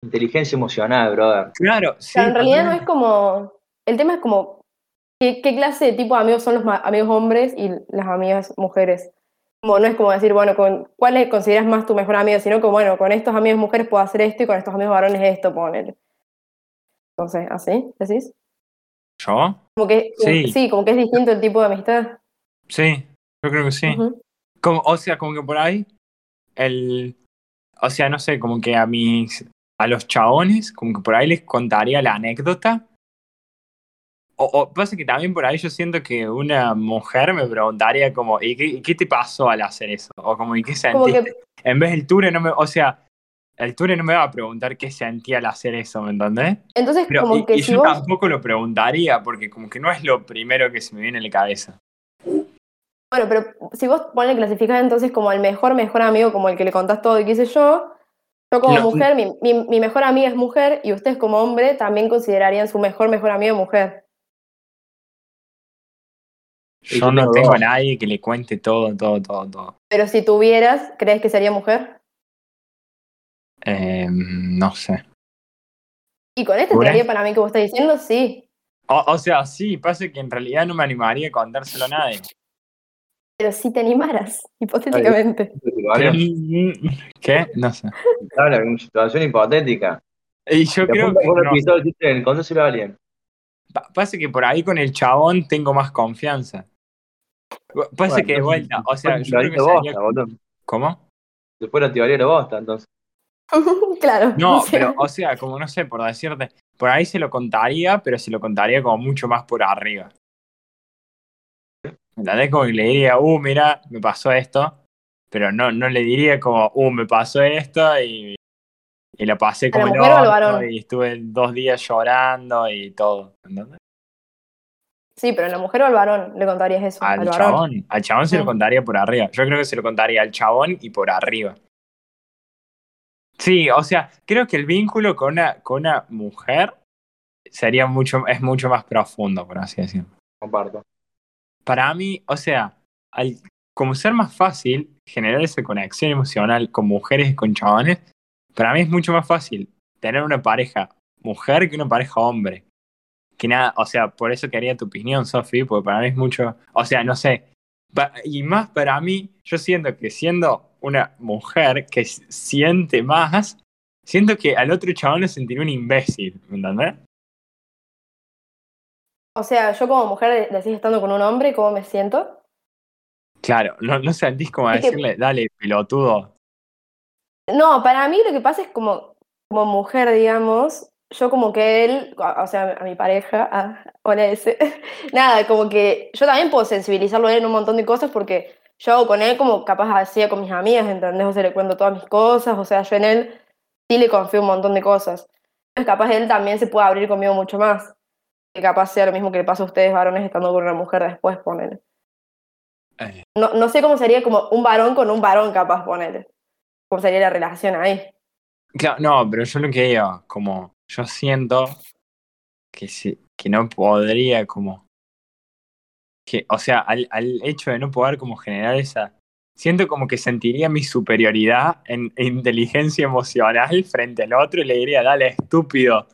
Inteligencia emocional, brother. Claro, sí. Pero en realidad no es como. El tema es como. ¿Qué, qué clase de tipo de amigos son los amigos hombres y las amigas mujeres? Como no es como decir, bueno, con cuáles consideras más tu mejor amigo, sino que, bueno, con estos amigos mujeres puedo hacer esto y con estos amigos varones esto, poner. Entonces, ¿así? ¿Decís? ¿Yo? Como que, Sí. sí, como que es distinto el tipo de amistad. Sí, yo creo que sí. Como, o sea, como que por ahí, el. O sea, no sé, como que a mis. A los chabones, como que por ahí les contaría la anécdota. O, o pasa que también por ahí yo siento que una mujer me preguntaría como, ¿y qué, te pasó al hacer eso? O como, ¿y qué sentiste? que, En vez del Ture no me, o sea, el Ture no me va a preguntar qué sentía al hacer eso, ¿me entendés? entonces, Pero, como y, que y si yo vos. tampoco lo preguntaría, porque como que no es lo primero que se me viene a la cabeza. Bueno, pero si vos ponle clasificás entonces como el mejor, mejor amigo, como el que le contás todo y qué sé yo, yo como No, mujer, mi, mi- mi mejor amiga es mujer y ustedes como hombre también considerarían su mejor, mejor amigo mujer. Yo no tengo a nadie que le cuente todo, todo, todo, todo. Pero si tuvieras, ¿crees que sería mujer? Eh, no sé. Y con esta teoría para mí que vos estás diciendo, sí. O, o sea, sí, pasa que en realidad no me animaría a contárselo a nadie. Pero si te animaras, hipotéticamente. ¿Qué? No sé. De una situación hipotética. Y yo Te creo que. no. Contáselo a alguien. pa- pasa que por ahí con el chabón tengo más confianza. Pasa Bueno, que de vuelta, o sea, yo creo que sería. bosta, boludo. ¿Cómo? Después la teoría de bosta, entonces. claro. No, o sea, pero, o sea, como no sé, por decirte, por ahí se lo contaría, pero se lo contaría como mucho más por arriba. ¿Me entendés? Como que le diría, uh, mira, me pasó esto, pero no, no le diría como, uh, me pasó esto y, y lo pasé ¿A como el mujer o al orto varón? y estuve dos días llorando y todo. ¿entendés? Sí, pero a la mujer o al varón le contarías eso. Al, Al varón. chabón, al chabón se lo contaría por arriba. Yo creo que se lo contaría al chabón y por arriba. Sí, o sea, creo que el vínculo con una, con una mujer sería mucho, es mucho más profundo, por así decirlo. Comparto. Para mí, o sea, al, como ser más fácil generar esa conexión emocional con mujeres y con chabones, para mí es mucho más fácil tener una pareja mujer que una pareja hombre. Que nada, o sea, por eso quería tu opinión, Sofi, porque para mí es mucho, o sea, no sé, y más para mí, yo siento que siendo una mujer que siente más, siento que al otro chabón le sentiría un imbécil, ¿me entendés? O sea, yo como mujer decís estando con un hombre, ¿cómo me siento? Claro, no, no sentís como que- decirle, dale, pelotudo. No, para mí lo que pasa es como, como mujer, digamos, yo como que él, o sea, a mi pareja, a, hola ese, nada, como que yo también puedo sensibilizarlo a él en un montón de cosas porque yo hago con él como capaz hacía con mis amigas, ¿entendés? O sea, le cuento todas mis cosas, o sea, yo en él sí le confío un montón de cosas. Entonces capaz él también se puede abrir conmigo mucho más. Que capaz sea lo mismo que le pasa a ustedes varones estando con una mujer después, ponele. Eh. No, no sé cómo sería como un varón con un varón capaz, ponele. ¿Cómo sería la relación ahí? Claro, no, pero yo lo que digo, como yo siento que sí, que no podría como que, o sea, al, al hecho de no poder como generar esa, siento como que sentiría mi superioridad en inteligencia emocional frente al otro y le diría, dale, estúpido.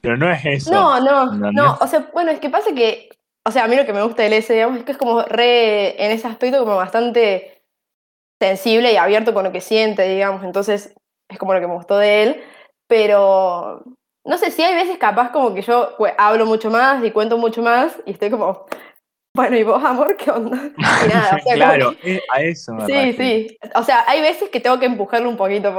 Pero no es eso. No, no, no, o sea, bueno, es que pasa que, o sea, a mí lo que me gusta del S, digamos, es que es como re, en ese aspecto, como bastante sensible y abierto con lo que siente, digamos, entonces es como lo que me gustó de él, pero no sé si hay veces capaz como que yo pues, hablo mucho más y cuento mucho más y estoy como, bueno, ¿y vos, amor, qué onda? Y nada, o sea, claro, que- es- a eso me Sí, sí. O sea, hay veces que tengo que empujarlo un poquito.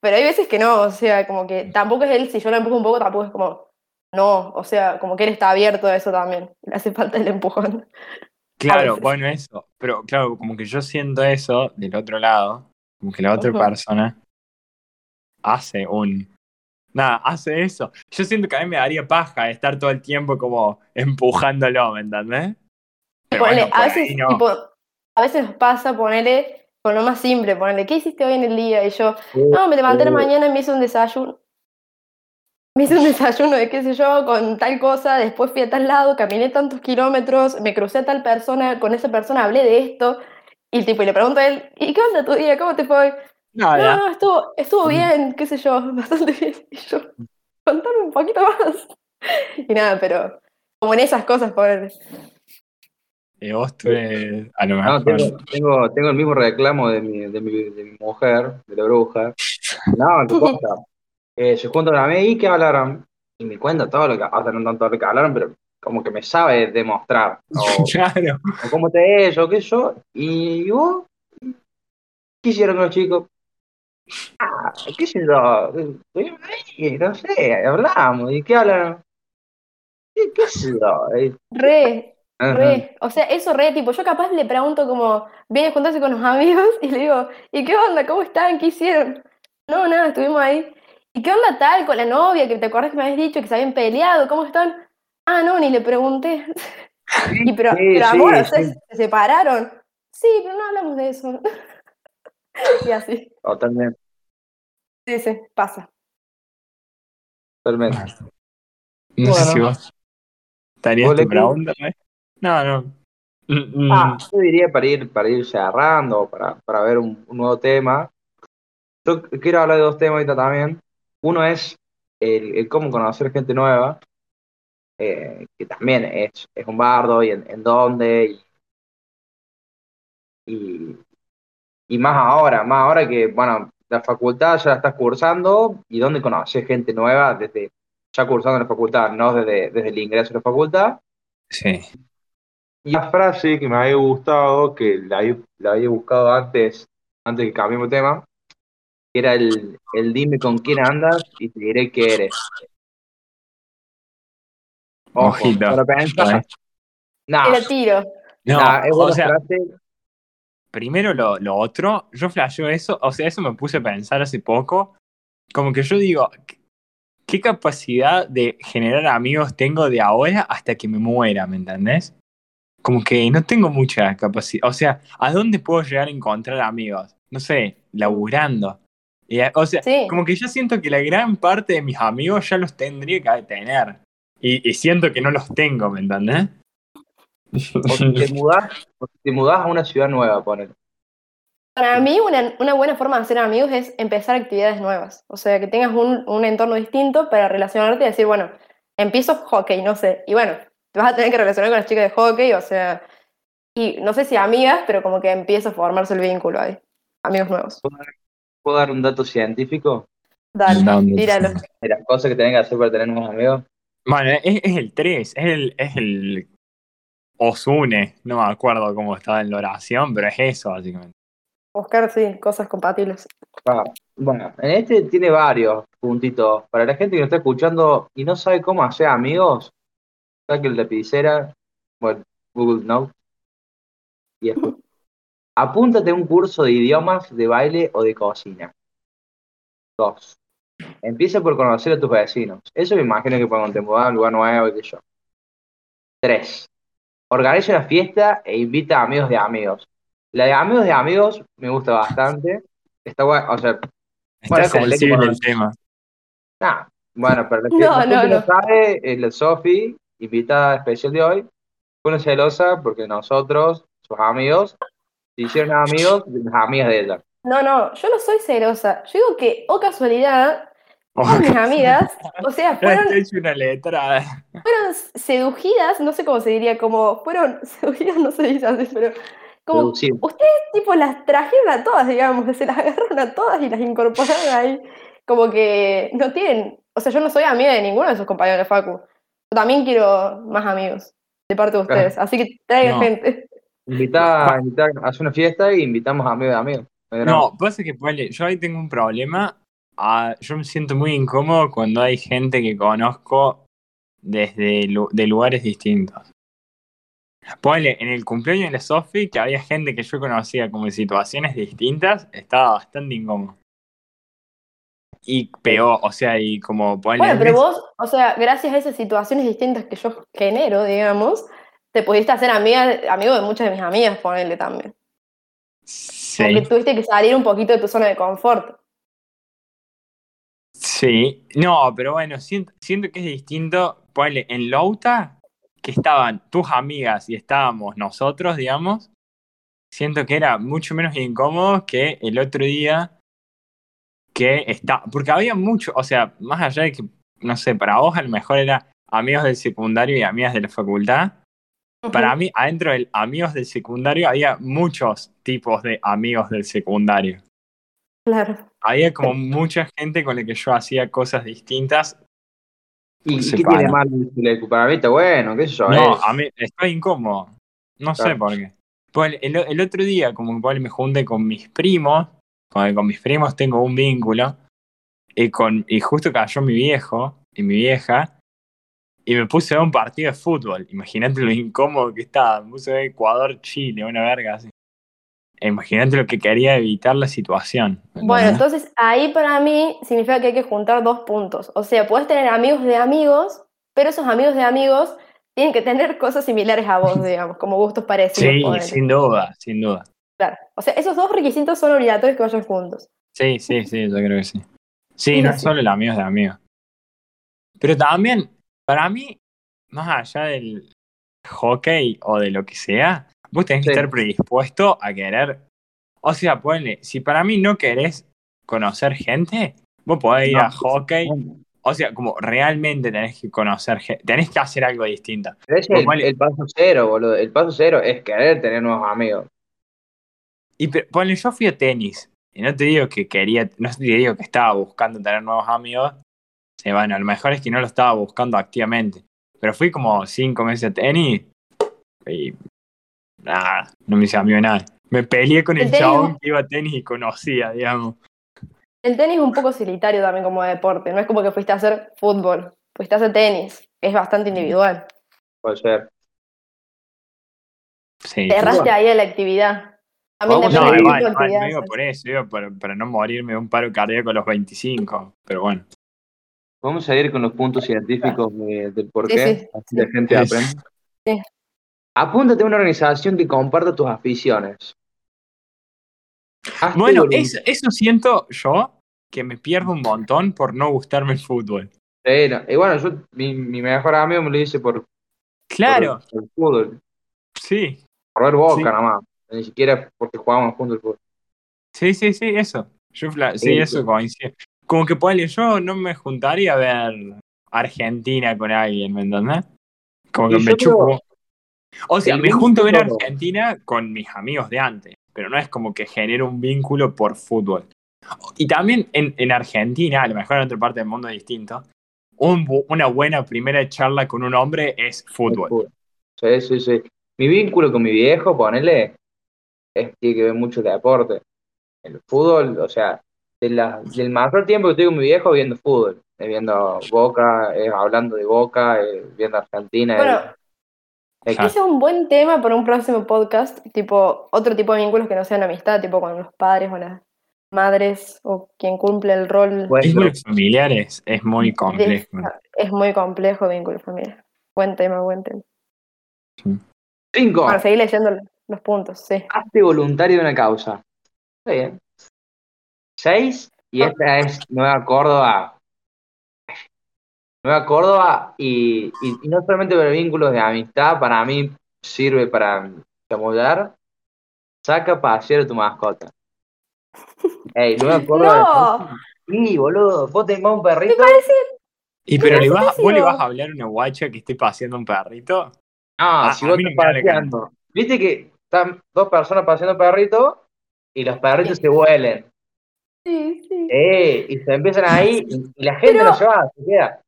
Pero hay veces que no, o sea, como que tampoco es él, si yo lo empujo un poco, tampoco es como, no, o sea, como que él está abierto a eso también. Le hace falta el empujón. Claro, bueno, eso. Pero claro, como que yo siento eso del otro lado, como que la otra persona hace un. Nada, hace eso. Yo siento que a mí me daría paja estar todo el tiempo como empujándolo, ¿me entendés? Pero Ponele, bueno, a veces, no. tipo, a veces nos pasa ponerle con lo más simple, ponerle, ¿qué hiciste hoy en el día? Y yo, no, me levanté la Uh, mañana y me hice un desayuno. me hice un desayuno de qué sé yo, con tal cosa, después fui a tal lado, caminé tantos kilómetros, me crucé a tal persona, con esa persona hablé de esto, y tipo, y le pregunto a él, ¿y qué onda tu día? ¿Cómo te fue? No, estuvo, estuvo bien, qué sé yo, bastante bien. Y yo, contame un poquito más. Y nada, pero como en esas cosas, pobre. Y vos tuve, a lo No, mejor. tengo, tengo, tengo el mismo reclamo de mi, de mi, de mi mujer, de la bruja. No, ¿qué cosa? Eh, se juntan a mí y que hablaron. Y me cuenta todo lo que, o sea, no tanto lo que hablaron, pero como que me sabe demostrar. O, Claro. o cómo te es, o qué sé yo. Y vos, ¿qué hicieron los chicos? Ah, qué sé yo, estuvimos ahí, no sé, hablamos. ¿Y qué hablaron? ¿Qué, qué sé yo? Re, re. O sea, eso re, tipo, yo capaz le pregunto como, viene a juntarse con los amigos y le digo, ¿y qué onda? ¿Cómo están? ¿Qué hicieron? No, nada, estuvimos ahí. ¿Y qué onda tal con la novia? Que te acuerdas que me habías dicho que se habían peleado, ¿cómo están? Ah, no, ni le pregunté. Y pero, Sí, pero sí, amor, o sea, se separaron. Sí, pero no hablamos de eso. Y así. Totalmente, Sí, sí, pasa. totalmente. No sé si vos estarías ¿Vos, tu Lequi? pregunta, ¿no? No, no. Mm, mm, Ah, yo diría para ir, para ir cerrando, para, para ver un, un nuevo tema. Yo quiero hablar de dos temas ahorita también. Uno es el, el cómo conocer gente nueva, eh, que también es, es un bardo y en, en dónde, y, y, y más ahora, más ahora que, bueno, la facultad ya la estás cursando y dónde conoces gente nueva desde ya cursando en la facultad, no desde, desde el ingreso a la facultad. Sí. Y la frase que me había gustado, que la, había- la había buscado antes, antes que cambiemos tema, que era el, el dime con quién andas y te diré qué eres. Ojo, Ojito. pero pensá, Bueno. nah, Te la tiro. No, nah, es o buena sea, frase, primero lo, lo otro, yo flasheo eso, o sea, eso me puse a pensar hace poco, como que yo digo, ¿qué- ¿qué capacidad de generar amigos tengo de ahora hasta que me muera, ¿me entendés? Como que no tengo mucha capacidad, o sea, ¿a dónde puedo llegar a encontrar amigos? No sé, laburando. Y, eh, o sea, Sí. como que yo siento que la gran parte de mis amigos ya los tendría que tener. Y, y siento que no los tengo, ¿me entendés? O si te mudás, o si te mudás a una ciudad nueva, poner. Para mí, una, una buena forma de hacer amigos es empezar actividades nuevas. O sea, que tengas un, un entorno distinto para relacionarte y decir, bueno, empiezo hockey, no sé. Y bueno, te vas a tener que relacionar con las chicas de hockey, o sea, y no sé si amigas, pero como que empieza a formarse el vínculo ahí. Amigos nuevos. ¿Puedo dar un dato científico Dale, ¿Dónde? tíralo. de las cosas que tenés que hacer para tener nuevos amigos? Bueno, es, es el 3, es el, es el Osune, no me acuerdo cómo estaba en la oración, pero es eso básicamente. Buscar, sí, cosas compatibles. Ah, bueno, en este tiene varios puntitos. Para la gente que nos está escuchando y no sabe cómo hacer amigos, saque el lapicera, bueno, Google Notes, y escucha. Apúntate a un curso de idiomas, de baile o de cocina. Dos. Empieza por conocer a tus vecinos. Eso me imagino que cuando te mudas a un lugar nuevo y qué sé yo. Tres. Organiza una fiesta e invita a amigos de amigos. La de amigos de amigos me gusta bastante. Está guay, o sea, Está Bueno, es como el el tema. Nah, bueno, pero la que No, no, lo no. sabe es la Sofi, invitada especial de hoy. Fue una celosa porque nosotros, sus amigos, se hicieron amigos de las amigas de ella. No, no, yo no soy celosa. Yo digo que, o casualidad, todas mis amigas, o sea, fueron, una letra. fueron seducidas, no sé cómo se diría, como fueron seducidas, no se dice así, pero como ustedes tipo las trajeron a todas, digamos, se las agarraron a todas y las incorporaron ahí, como que no tienen, o sea, yo no soy amiga de ninguno de sus compañeros de Facu. Yo también quiero más amigos de parte de ustedes, así que traigan No. gente. Invitá, invitá, hace una fiesta y invitamos a amigos de amigos. No, pasa que ponele, yo ahí tengo un problema. Ah, yo me siento muy incómodo cuando hay gente que conozco desde lu- de lugares distintos. Ponele, en el cumpleaños de la Sofi, que había gente que yo conocía como en situaciones distintas, estaba bastante incómodo. Y peor, o sea, y como ponele. Bueno, pero vos, o sea, gracias a esas situaciones distintas que yo genero, digamos, te pudiste hacer amiga, amigo de muchas de mis amigas, ponerle también. Sí, Porque tuviste que salir un poquito de tu zona de confort. Sí, no, pero bueno, siento, siento que es distinto. Ponle, en Louta, que estaban tus amigas y estábamos nosotros, digamos, siento que era mucho menos incómodo que el otro día que está. Porque había mucho, o sea, más allá de que, no sé, para vos a lo mejor era amigos del secundario y amigas de la facultad. Para mí, adentro del amigos del secundario había muchos tipos de amigos del secundario. Claro. Había como mucha gente con la que yo hacía cosas distintas. ¿Y, y qué tiene mal el Silecu? Para mí está bueno, qué sé yo. No, es- a mí estoy incómodo. No sé por qué. Pues el, el otro día, como que me junté con mis primos, con, con mis primos tengo un vínculo, y, con, y justo cayó mi viejo y mi vieja, y me puse a ver un partido de fútbol. Imagínate lo incómodo que estaba. Me puse a ver Ecuador-Chile, una verga así. Imagínate lo que quería evitar la situación. Bueno, entonces ahí para mí significa que hay que juntar dos puntos. O sea, puedes tener amigos de amigos, pero esos amigos de amigos tienen que tener cosas similares a vos, digamos, como gustos parecidos. Sí, sin duda, sin duda. Claro. O sea, esos dos requisitos son obligatorios que vayan juntos. Sí, sí, sí, yo creo que sí. Sí, Sí, no sí. solo el amigos de amigos. Pero también, para mí, más allá del hockey o de lo que sea, vos tenés que Sí. estar predispuesto a querer. O sea, ponle, si para mí no querés conocer gente, vos podés ir No. a hockey. O sea, como realmente tenés que conocer gente, tenés que hacer algo distinto. Es el, el paso cero, boludo. El paso cero es querer tener nuevos amigos. Y ponle, yo fui a tenis. Y no te digo que quería, no te digo que estaba buscando tener nuevos amigos. Sí, bueno, a lo mejor es que no lo estaba buscando activamente. Pero fui como cinco meses a tenis y nada, no me hice amigo de nada. Me peleé con El el chabón que iba a tenis y conocía, digamos. El tenis es un poco solitario también como deporte. No es como que fuiste a hacer fútbol, fuiste a hacer tenis. Es bastante individual. Puede ser. Sí. Te erraste ahí a la actividad. No, a igual, tipo de igual, no digo por eso, digo para, para no morirme de un paro cardíaco a los 25. Pero bueno. Vamos a ir con los puntos científicos de- del por Sí, qué sí, así la gente aprende. Sí. Apúntate a una organización que comparta tus aficiones. Hazte Bueno, eso, eso siento yo que me pierdo un montón por no gustarme el fútbol. Sí, no. Y bueno, yo, mi, mi mejor amigo me lo dice por, Claro, por el fútbol, sí, por ver boca Sí. nada más. Ni siquiera porque jugábamos juntos el fútbol. sí, sí, sí, eso. Yo, sí, Sí, eso coincide. Como que ponele, yo no me juntaría a ver Argentina con alguien, ¿me entendés? Como que Y me creo- chupo. O sea, el me junto a ver Argentina con mis amigos de antes, pero no es como que genero un vínculo por fútbol. Y también en, en Argentina, a lo mejor en otra parte del mundo es distinto, un bu- una buena primera charla con un hombre es fútbol. Sí, sí, sí. Mi vínculo con mi viejo, ponele, es, tiene que ver mucho de deporte. El fútbol, o sea, de la- del mayor tiempo que estoy con mi viejo viendo fútbol, eh, viendo Boca, eh, hablando de Boca, eh, viendo Argentina. Bueno, ese es un buen tema para un próximo podcast, tipo otro tipo de vínculos que no sean amistad, tipo con los padres o las madres o quien cumple el rol. Vínculos familiares es muy complejo. es muy complejo vínculo familiar. Buen tema, buen tema. cinco, Bueno, seguí leyendo los puntos, sí. hazte voluntario de una causa. Está bien. Seis, y esta es Nueva Córdoba. Nueva Córdoba, y, y- y no solamente para vínculos de amistad, para mí sirve para chamullar. Saca a pasear a tu mascota. Ey, Nueva Córdoba. ¡No! Sí, boludo. Vos tenés un Me perrito. parece. ¿Y pero le vas, vos le vas a hablar a una guacha que esté paseando un perrito? No, A- si vos estás paseando. Viste que están dos personas paseando perrito y los perritos se huelen. Sí, sí. Eh, y se empiezan ahí y, y la gente Pero- no se va, se queda.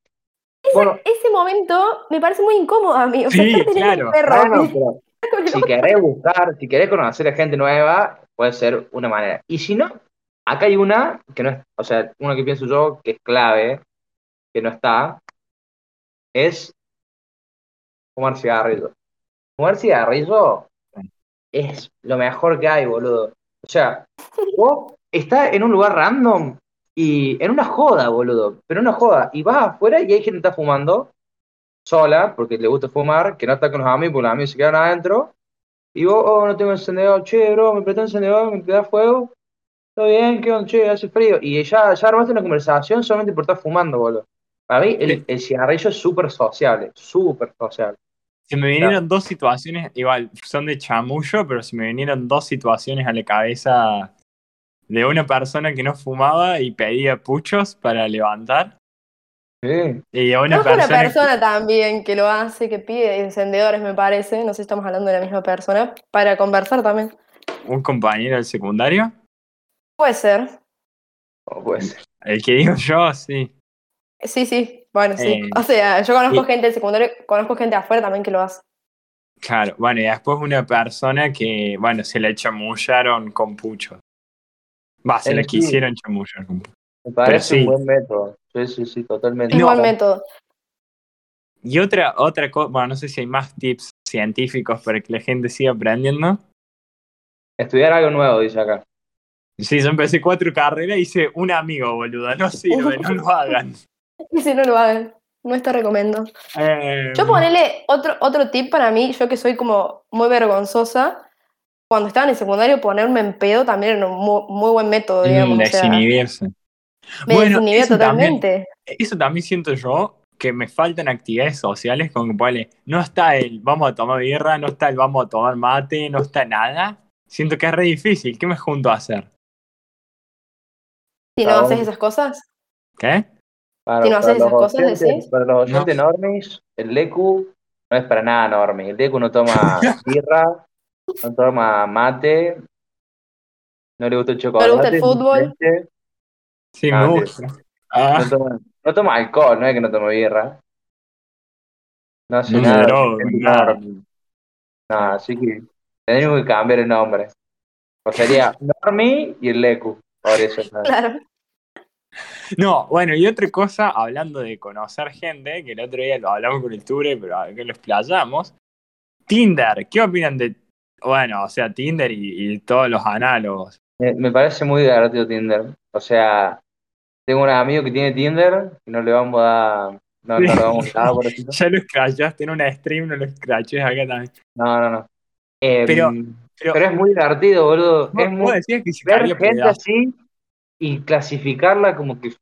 Bueno, Ese momento me parece muy incómodo a mí. O sea, Sí, claro. perro. bueno, pero si querés buscar, si querés conocer a gente nueva, puede ser una manera. Y si no, acá hay una que no es, o sea, una que pienso yo que es clave, que no está, es fumar cigarrillo. Fumar cigarrillo es lo mejor que hay, boludo. O sea, vos estás en un lugar random y en una joda, boludo, pero una joda, y vas afuera y hay gente que está fumando sola, porque le gusta fumar, que no está con los amigos, porque los amigos se quedan adentro, y vos, oh, no tengo encendedor, che, bro, me prestó encendedor, me da fuego, todo bien, ¿qué onda? Che, hace frío. Y ya, ya armaste una conversación solamente por estar fumando, boludo. Para mí, el, el cigarrillo es súper sociable, súper sociable. Se me vinieron dos situaciones, igual, son de chamullo, pero se me vinieron dos situaciones a la cabeza de una persona que no fumaba y pedía puchos para levantar. Sí. Y a una Conozco una persona, persona también que lo hace, que pide encendedores, me parece. No sé si estamos hablando de la misma persona. Para conversar también. un compañero del secundario, Puede ser. O puede ser. el que digo yo, sí. Sí, sí. Bueno, sí. Eh, o sea, yo conozco y- gente del secundario, conozco gente afuera también que lo hace. Claro, bueno, y después una persona que, bueno, se la chamullaron con puchos. Va, se sí. quisieron chamullar. Me parece sí. un buen método. Sí, sí, sí, totalmente. Es No. buen método. Y otra, otra cosa, bueno, no sé si hay más tips científicos para que la gente siga aprendiendo. Estudiar algo nuevo, dice acá. Sí, yo empecé cuatro carreras y hice un amigo, boludo. No sirve, no lo hagan. Y si no lo hagan, no está recomendado. Eh, Yo ponerle otro, otro tip para mí, yo que soy como muy vergonzosa, cuando estaba en el secundario ponerme en pedo también era un muy, muy buen método, digamos. mm, o sea, desinhibirse. me Bueno, desinhibía eso también. totalmente. Eso también siento yo, que me faltan actividades sociales con que ponele, no está el vamos a tomar birra, no está el vamos a tomar mate, no está nada. Siento que es re difícil. ¿Qué me junto a hacer? Si no haces esas cosas, ¿Qué? Para, Si no haces esas cosas, oyentes, decís. para los No. oyentes normis, el Lecu no es para nada normis. El Lecu no toma birra, no toma mate, no le gusta el chocolate. gusta el fútbol. leche, Sí, Ah, me gusta. Ah, No toma, no toma alcohol, no es que no toma birra. No hace no nada. gente nada. No, así que tenemos que cambiar el nombre. O sería Normi y el Lecu. Por eso. ¿no? claro. No, bueno, y otra cosa, hablando de conocer gente, que el otro día lo hablamos con el Ture, pero acá lo explayamos. Tinder, ¿qué opinan de, bueno, o sea, Tinder y, y todos los análogos? Me, me parece muy divertido Tinder. O sea, tengo un amigo que tiene Tinder y no le vamos a dar. No, no le vamos a dar, por ejemplo. Ya lo scratchaste en una stream, no lo scratches acá también. No, no, no. Eh, Pero- pero, pero- es muy divertido, boludo. ¿Vos- es muy decías que se ver gente así y clasificarla como que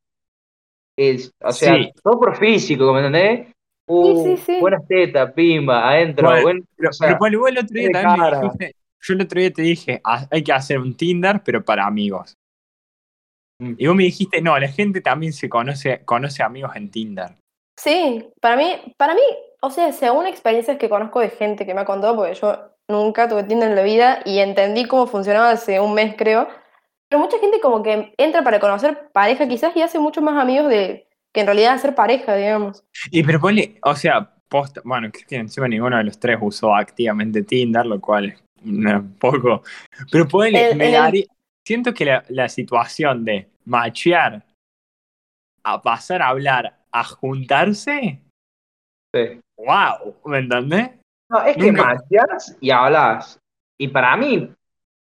es, o sea, Sí. todo por físico, ¿me entendés? Uh, sí, sí. Buenas tetas, pimba, adentro, Bueno, buen- Pero, o sea, pero ponle, vos el otro día también me cara. dijiste, yo el otro día te dije, "Ah, hay que hacer un Tinder, pero para amigos. Mm. Y vos me dijiste, no, la gente también se conoce, conoce amigos en Tinder. Sí, para mí, para mí, o sea, según experiencias que conozco de gente que me ha contado, porque yo nunca tuve Tinder en la vida y entendí cómo funcionaba hace un mes, creo. Pero mucha gente como que entra para conocer pareja quizás y hace muchos más amigos de que en realidad hacer pareja, digamos. Y pero ponle, o sea, posta, bueno, que encima ninguno de los tres usó activamente Tinder, lo cual es un poco. Pero ponle, El- me el- daría- siento que la, la situación de machear a pasar a hablar a juntarse, sí. wow, ¿me entendés? No, es que macheás y hablas. Y para mí,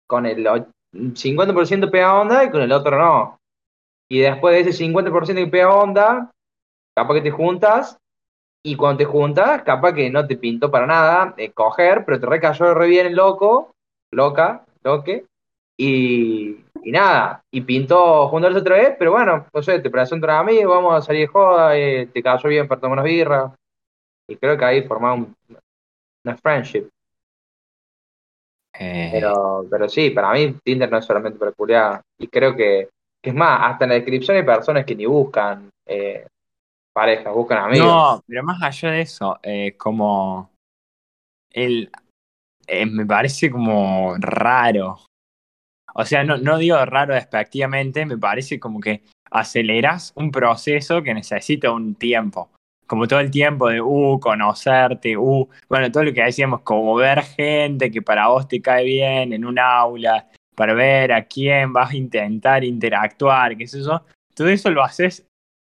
con el och- 50% pega onda y con el otro no. Y después de ese 50% que pega onda, capaz que te juntas. Y cuando te juntas, capaz que no te pintó para nada eh, coger, pero te recayó re bien el loco, loca, loque. Y, y nada, y pintó juntarse otra vez, pero bueno, no sé, te presento a un amigo, vamos a salir de joda, eh, te cayó bien para tomar unas birras. Y creo que ahí formamos un- una friendship. Eh, Pero, pero sí, para mí Tinder no es solamente para culiar. Y creo que, que es más, hasta en la descripción hay personas que ni buscan eh, pareja, buscan amigos. No, pero más allá de eso, eh, como el eh, me parece como raro. O sea, no, no digo raro despectivamente, me parece como que aceleras un proceso que necesita un tiempo. Como todo el tiempo de, uh, conocerte, uh, bueno, todo lo que decíamos, como ver gente que para vos te cae bien en un aula, para ver a quién vas a intentar interactuar, qué sé yo. Todo eso lo haces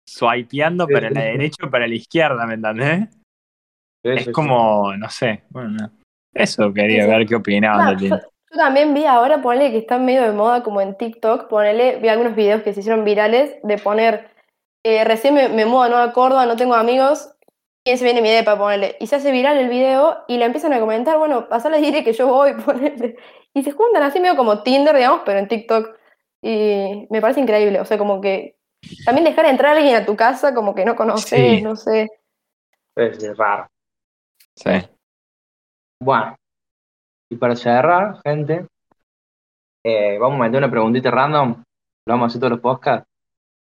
swipeando Sí, para sí, la sí. derecha o para la izquierda, ¿me entendés? Sí, Es sí, sí. como, no sé, bueno, no. eso quería Sí, sí. ver qué opinaban Ah, de yo, ti. yo también vi ahora, ponele que están medio de moda como en TikTok, ponele, vi algunos videos que se hicieron virales de poner, eh, recién me, me mudo a Nueva Córdoba, no tengo amigos, ¿quién se viene mi depa? Ponerle. Y se hace viral el video y le empiezan a comentar, bueno, pasale diré que yo voy, ponerle. Y se juntan así medio como Tinder, digamos, pero en TikTok. Y me parece increíble, o sea, como que también dejar entrar a alguien a tu casa como que no conoces, Sí. no sé. Es, raro. Sí. Bueno, y para cerrar, gente, eh, vamos a meter una preguntita random. Lo vamos a hacer todos los podcasts.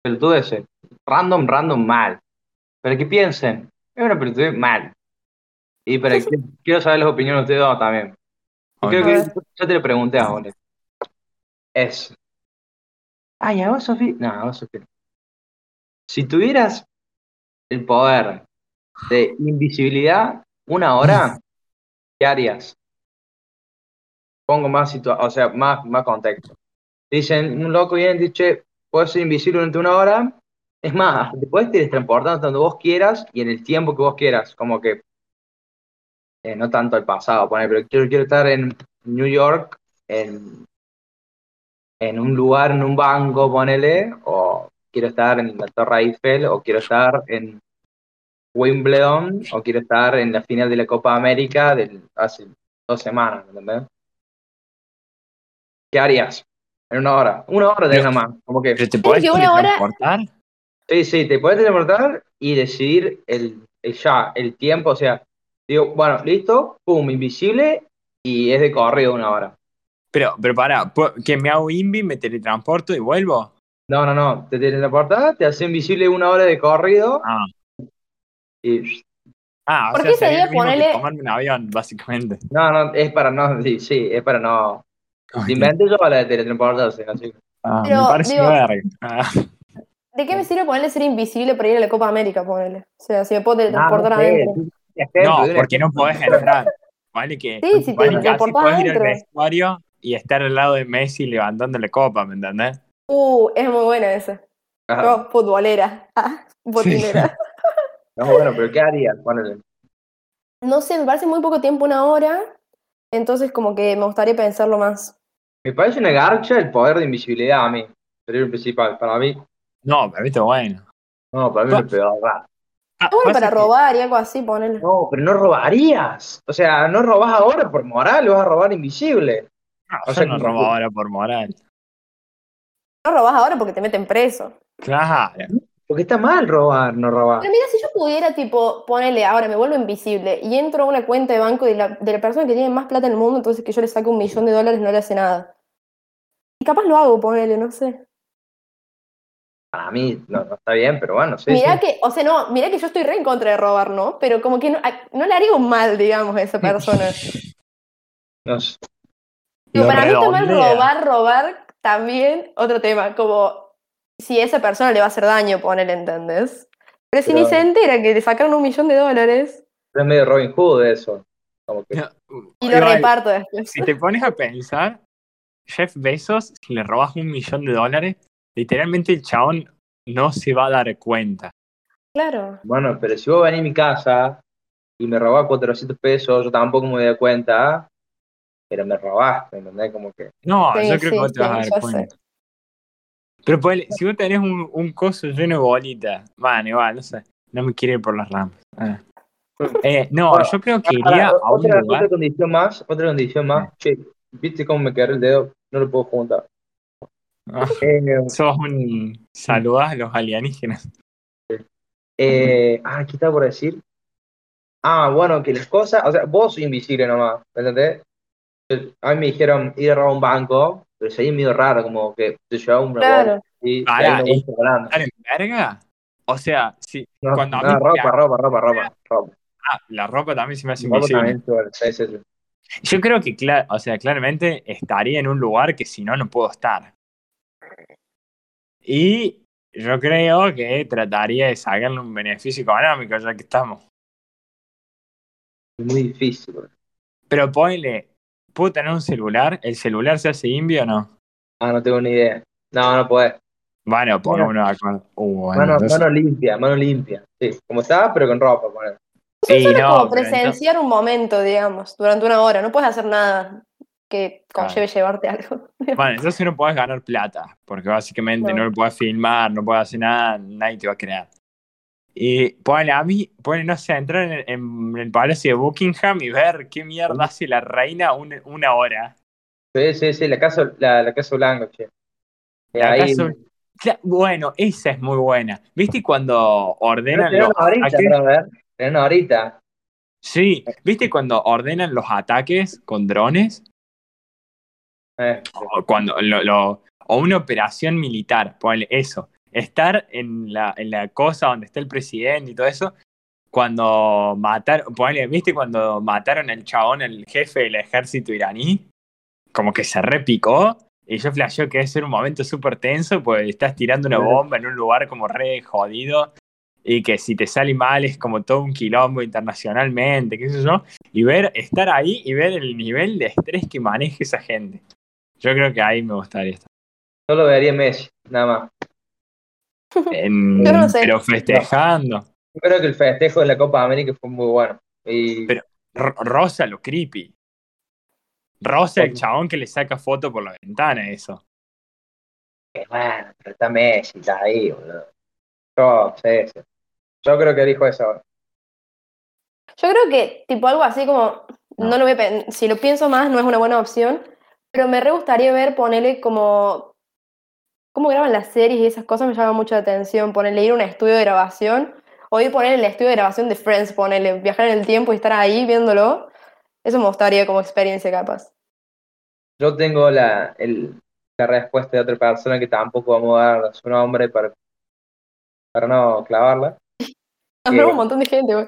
Pelotudece. Random, random, mal. Pero que piensen, es una pelotudez mal. Y para que quiero saber las opiniones de ustedes dos también. Yo creo que ya te lo pregunté ahora. Es. Ay, a vos, Sofía. No, a vos, Sofía. Si tuvieras el poder de invisibilidad una hora, ¿qué harías? Pongo más situa- o sea, más, más contexto. Dicen, un loco viene y dice, puedes ser invisible durante una hora. Es más, te puedes teletransportar donde vos quieras y en el tiempo que vos quieras. Como que, eh, no tanto al pasado, poner, pero quiero, quiero estar en New York, en, en un lugar, en un banco, ponele, o quiero estar en la Torre Eiffel, o quiero estar en Wimbledon, o quiero estar en la final de la Copa América del, hace dos semanas, ¿entendés? ¿Qué harías? En una hora. Una hora de nomás. Como que, te que una hora- sí, sí, te puedes teletransportar y decidir el, el ya, el tiempo, o sea, digo, bueno, listo, pum, invisible, y es de corrido una hora. Pero, pero para, que me hago invi, me teletransporto y vuelvo. No, no, no, te teletransportás, te haces invisible una hora de corrido, Ah, y ah o ¿Por sea, qué sería sería ponerle- tomarme un avión, básicamente. no, no, es para no, sí, sí, es para no. Inventé yo la de teletransportarse, así. Ah, Pero, me parece digo- verga. Ah, ¿De qué me sirve ponerle ser invisible para ir a la Copa América, ponerle? O sea, si me puedo Ah, teletransportar no sé, adentro. No, porque no podés entrar. Vale que, Sí, si te vale que así teletransportás podés ir al vestuario y estar al lado de Messi levantando la copa, ¿me entendés? Uh, es muy buena esa. Yo, futbolera. Ah, botinera. No, bueno, pero ¿qué harías? Ponele. No sé, me parece muy poco tiempo, una hora. Entonces, como que me gustaría pensarlo más. Me parece una garcha el poder de invisibilidad a mí. Sería el principal. Para mí, No, pero esto bueno. no, para mí es lo peor. Ah, Bueno, para que- robar y algo así, ponerle. No, pero no robarías. O sea, no robás ahora por moral, vas a robar invisible. No, O yo sea, no robo ahora por moral. No robás ahora porque te meten preso. Claro. Porque está mal robar, no robar. Pero mira, si yo pudiera, tipo, ponerle ahora, me vuelvo invisible y entro a una cuenta de banco de la, de la persona que tiene más plata en el mundo, entonces que yo le saque un millón de dólares no le hace nada. Y capaz lo hago, ponerle, no sé. Para mí no, no está bien, pero bueno, sí. mirá sí. que, o sea, no, mirá que yo estoy re en contra de robar, ¿no? Pero como que no, a- no le haría un mal, digamos, a esa persona. No sé. Pero para mí también robar, robar, también otro tema, como si esa persona le va a hacer daño, ponerle, ¿entendés? Pero si Pero- ni se entera que le sacaron un millón de dólares Es medio Robin Hood eso. Como que, y lo Igual, reparto después. Si te pones a pensar, Jeff Bezos, si le robas un millón de dólares, literalmente el chabón no se va a dar cuenta. Claro. bueno, pero si vos venís a mi casa y me robás 400 pesos, yo tampoco me doy cuenta, pero me robaste, ¿entendés? Como que. No, Sí, yo creo sí, que vos te vas a dar sé. cuenta. Pero ponele, si vos tenés un, un coso lleno de bolitas, bueno, igual, no sé, no me quiere ir por las ramas. Ah. Eh, no, Bueno, yo creo que Ahora, iría a un otra, lugar. otra condición más, otra condición más. Che, ¿viste cómo me quedé el dedo? No lo puedo juntar. Ah, Eh, sos un. Saludás a los alienígenas. eh, ah, ¿qué estaba por decir? Ah, bueno, que las cosas, o sea, vos sos invisible nomás, ¿me entendés? A mí me dijeron ir a robar un banco, pero sería medio raro, como que te llevaba un Claro. y no y- voy hablando. ¿Estar en verga? O sea, si No, cuando a no, mí ropa, me- ropa, ropa, ropa, ropa. ah, la ropa también se me hace invisible. también, igual, sí, sí, sí. Yo creo que, o sea, claramente estaría en un lugar que si no, no puedo estar. Y yo creo que trataría de sacarle un beneficio económico, ya que estamos. Es muy difícil. bro. Pero ponle, ¿puedo tener un celular? ¿El celular se hace invio o no? Ah, no tengo ni idea. No, no podés. Bueno, de acuerdo. Uh, bueno, Mano, entonces- mano limpia, mano limpia. Sí, como está, pero con ropa, poner. Sí, Solo no, como pero entonces- presenciar un momento, digamos, durante una hora. No puedes hacer nada que conlleve llevarte algo. Bueno, entonces no puedes ganar plata, porque básicamente no, No. lo puedes filmar, no puedes hacer nada, nadie te va a crear. Y ponle a mí, ponle, no sé, entrar en, en el palacio de Buckingham y ver qué mierda hace la reina un- una hora. Sí, sí, sí, la casa, la, la casa blanca, che. La ahí, casa- Cla- Bueno, esa es muy buena. ¿Viste cuando ordenan Tenés los una horita, ataques? para ver. Tenés una horita. Sí, ¿viste cuando ordenan los ataques con drones? Eh, O cuando lo, lo- o una operación militar, ponle eso. Estar en la, en la cosa donde está el presidente y todo eso. Cuando mataron, ponele, ¿viste cuando mataron al chabón, el jefe del ejército iraní? Como que se repicó. Y yo flasheo que debe ser un momento súper tenso, pues estás tirando una bomba en un lugar como re jodido. Y que si te sale mal es como todo un quilombo internacionalmente, qué sé yo. Y ver, estar ahí y ver el nivel de estrés que maneja esa gente. Yo creo que ahí me gustaría estar. solo vería Messi, nada más. En- Yo no sé. Pero festejando. Yo creo que el festejo de la Copa América fue muy bueno. Y Pero- Rosa lo creepy. Rosa el chabón que le saca foto por la ventana, eso. que bueno, pero está Messi, está ahí, boludo. Yo, sí, sí. Yo creo que elijo eso ahora. Yo creo que, tipo, algo así como. No, No. lo voy a si lo pienso más, no es una buena opción. Pero me re gustaría ver, ponerle como. Cómo graban las series y esas cosas me llama mucho la atención. Ponerle ir a un estudio de grabación. O ir poner el estudio de grabación de Friends, ponerle, viajar en el tiempo y estar ahí viéndolo. Eso me gustaría como experiencia capaz. Yo tengo la, el- la respuesta de otra persona que tampoco vamos a dar su nombre para, para no clavarla, Habrá un montón de gente,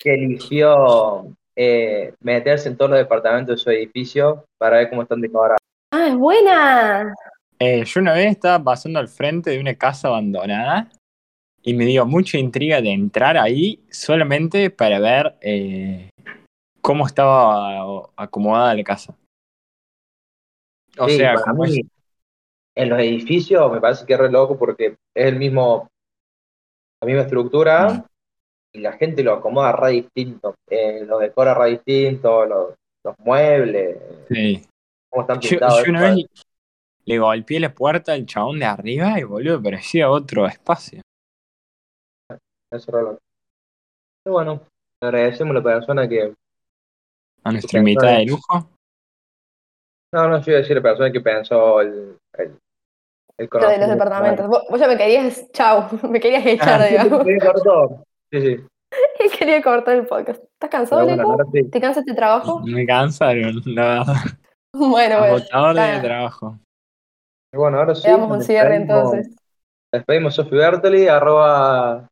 que eligió eh, meterse en todos los departamentos de su edificio para ver cómo están decorados. ¡Ah, es buena! Eh, yo una vez estaba pasando al frente de una casa abandonada y me dio mucha intriga de entrar ahí solamente para ver eh, cómo estaba acomodada la casa. O Sí, sea, como mí, es- en los edificios me parece que es re loco porque es el mismo, la misma estructura Mm. Y la gente lo acomoda re distinto, eh, lo decora re distinto, los, los muebles, sí. cómo están pintados. yo una vez le golpeé la puerta al chabón de arriba y boludo, parecía otro espacio. Eso es re loco. Pero bueno, le agradecemos a la persona que, A nuestra invitada de lujo. no, no, yo iba a decir la persona que pensó el, el, el Lo de los departamentos. Vos, vos ya me querías, chau, me querías echar, Ah, digamos. Sí, cortó. Sí, sí. Y quería cortar el podcast. ¿Estás cansado, bueno, sí. ¿Te cansa este trabajo? Me cansaron, la verdad. Bueno, bueno. Agotador de está. trabajo. Y bueno, ahora sí. Le damos un cierre entonces. Despedimos Sofi Bertoli, arroba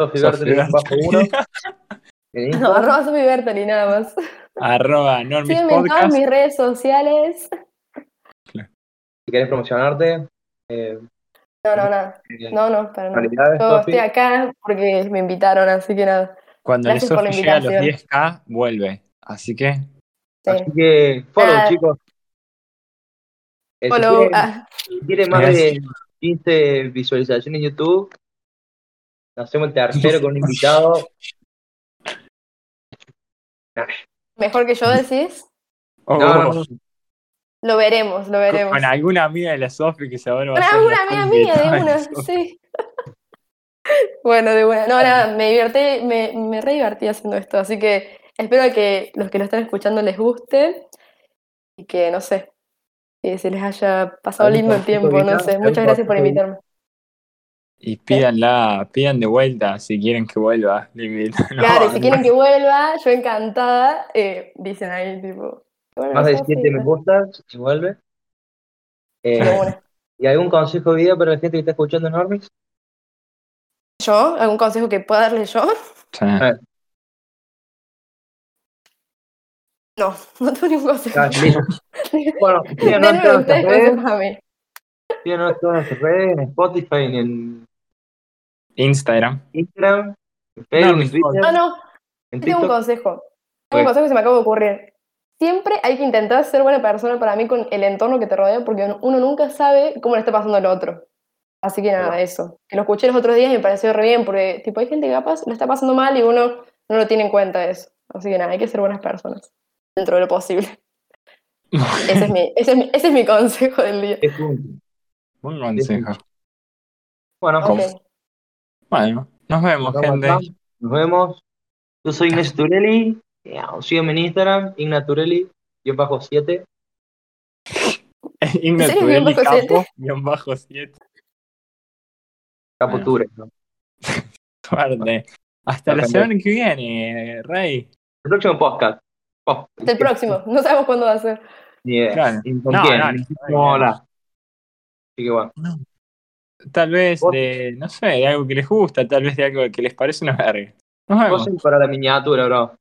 Sofi Bertoli bajo uno. No, arroba Sofi Bertoli nada más. Arroba Normis Sígueme en todas mis redes sociales. Si querés promocionarte, eh, No, no, nada. No, no, para nada. Yo estoy acá porque me invitaron, así que nada. Cuando Gracias el por la llega a los invitación. 10k, vuelve. Así que, Sí. Así que, follow, Nada. chicos. Eh, si Follow. quieren- ah, Si quieren más de 15 visualizaciones en YouTube, hacemos el tercero con un invitado. mejor que yo decís. oh, No, no, no. Lo veremos, lo veremos. con alguna amiga de la Sofi que se va a Con alguna amiga mía de una, sí. Bueno, de una. No, nada, me divertí, me, me re divertí haciendo esto, así que espero que los que lo están escuchando les guste y que, no sé, que se les haya pasado ¿Algún lindo el tiempo, no sé. ¿Algún Muchas gracias por invitarme. Y pídanla, pidan de vuelta si quieren que vuelva. No, Claro, si quieren que vuelva, yo encantada, eh, dicen ahí, tipo. Bueno, Más de Sofi, 7 me gustas, si vuelve. Eh, una. ¿Y algún consejo de vida para la gente que está escuchando Normix? ¿Yo? ¿Algún consejo que pueda darle yo? Sí. No, no tengo ningún consejo. Ah. Bueno, síganos en todas nuestras redes, síganos en todas nuestras redes, en Spotify, en Instagram. Instagram, en Facebook, No, en Twitter, No, no, en tengo un consejo. Tengo Pues. un consejo que se me acaba de ocurrir. Siempre hay que intentar ser buena persona para mí con el entorno que te rodea, porque uno nunca sabe cómo le está pasando al otro. Así que nada, eso. Que lo escuché los otros días y me pareció re bien, porque tipo, hay gente que capaz le está pasando mal y uno no lo tiene en cuenta eso. Así que nada, hay que ser buenas personas. Dentro de lo posible. Ese es mi, ese es mi, ese es mi consejo del día. Es un- Buen consejo. Bueno, Ok. Bueno, nos vemos, nos vemos gente. acá. Nos vemos. Yo soy Ignacio Turelli. Eh, Sígueme en Instagram, Ignaturelli, yo bajo 7. Igna serio, Tudeli guion bajo siete? Capo, guion bajo 7. Capo Bueno. Ture, ¿no? Suerte. Hasta la semana que viene, Rey. El próximo podcast. Oh, Hasta el próximo. No sabemos cuándo va a ser. Claro. No, no, hablar. Así que bueno. Tal vez Vos- de, no sé, de algo que les gusta, tal vez de algo que les parece una verga. Nos Vos vemos. para la miniatura, bro.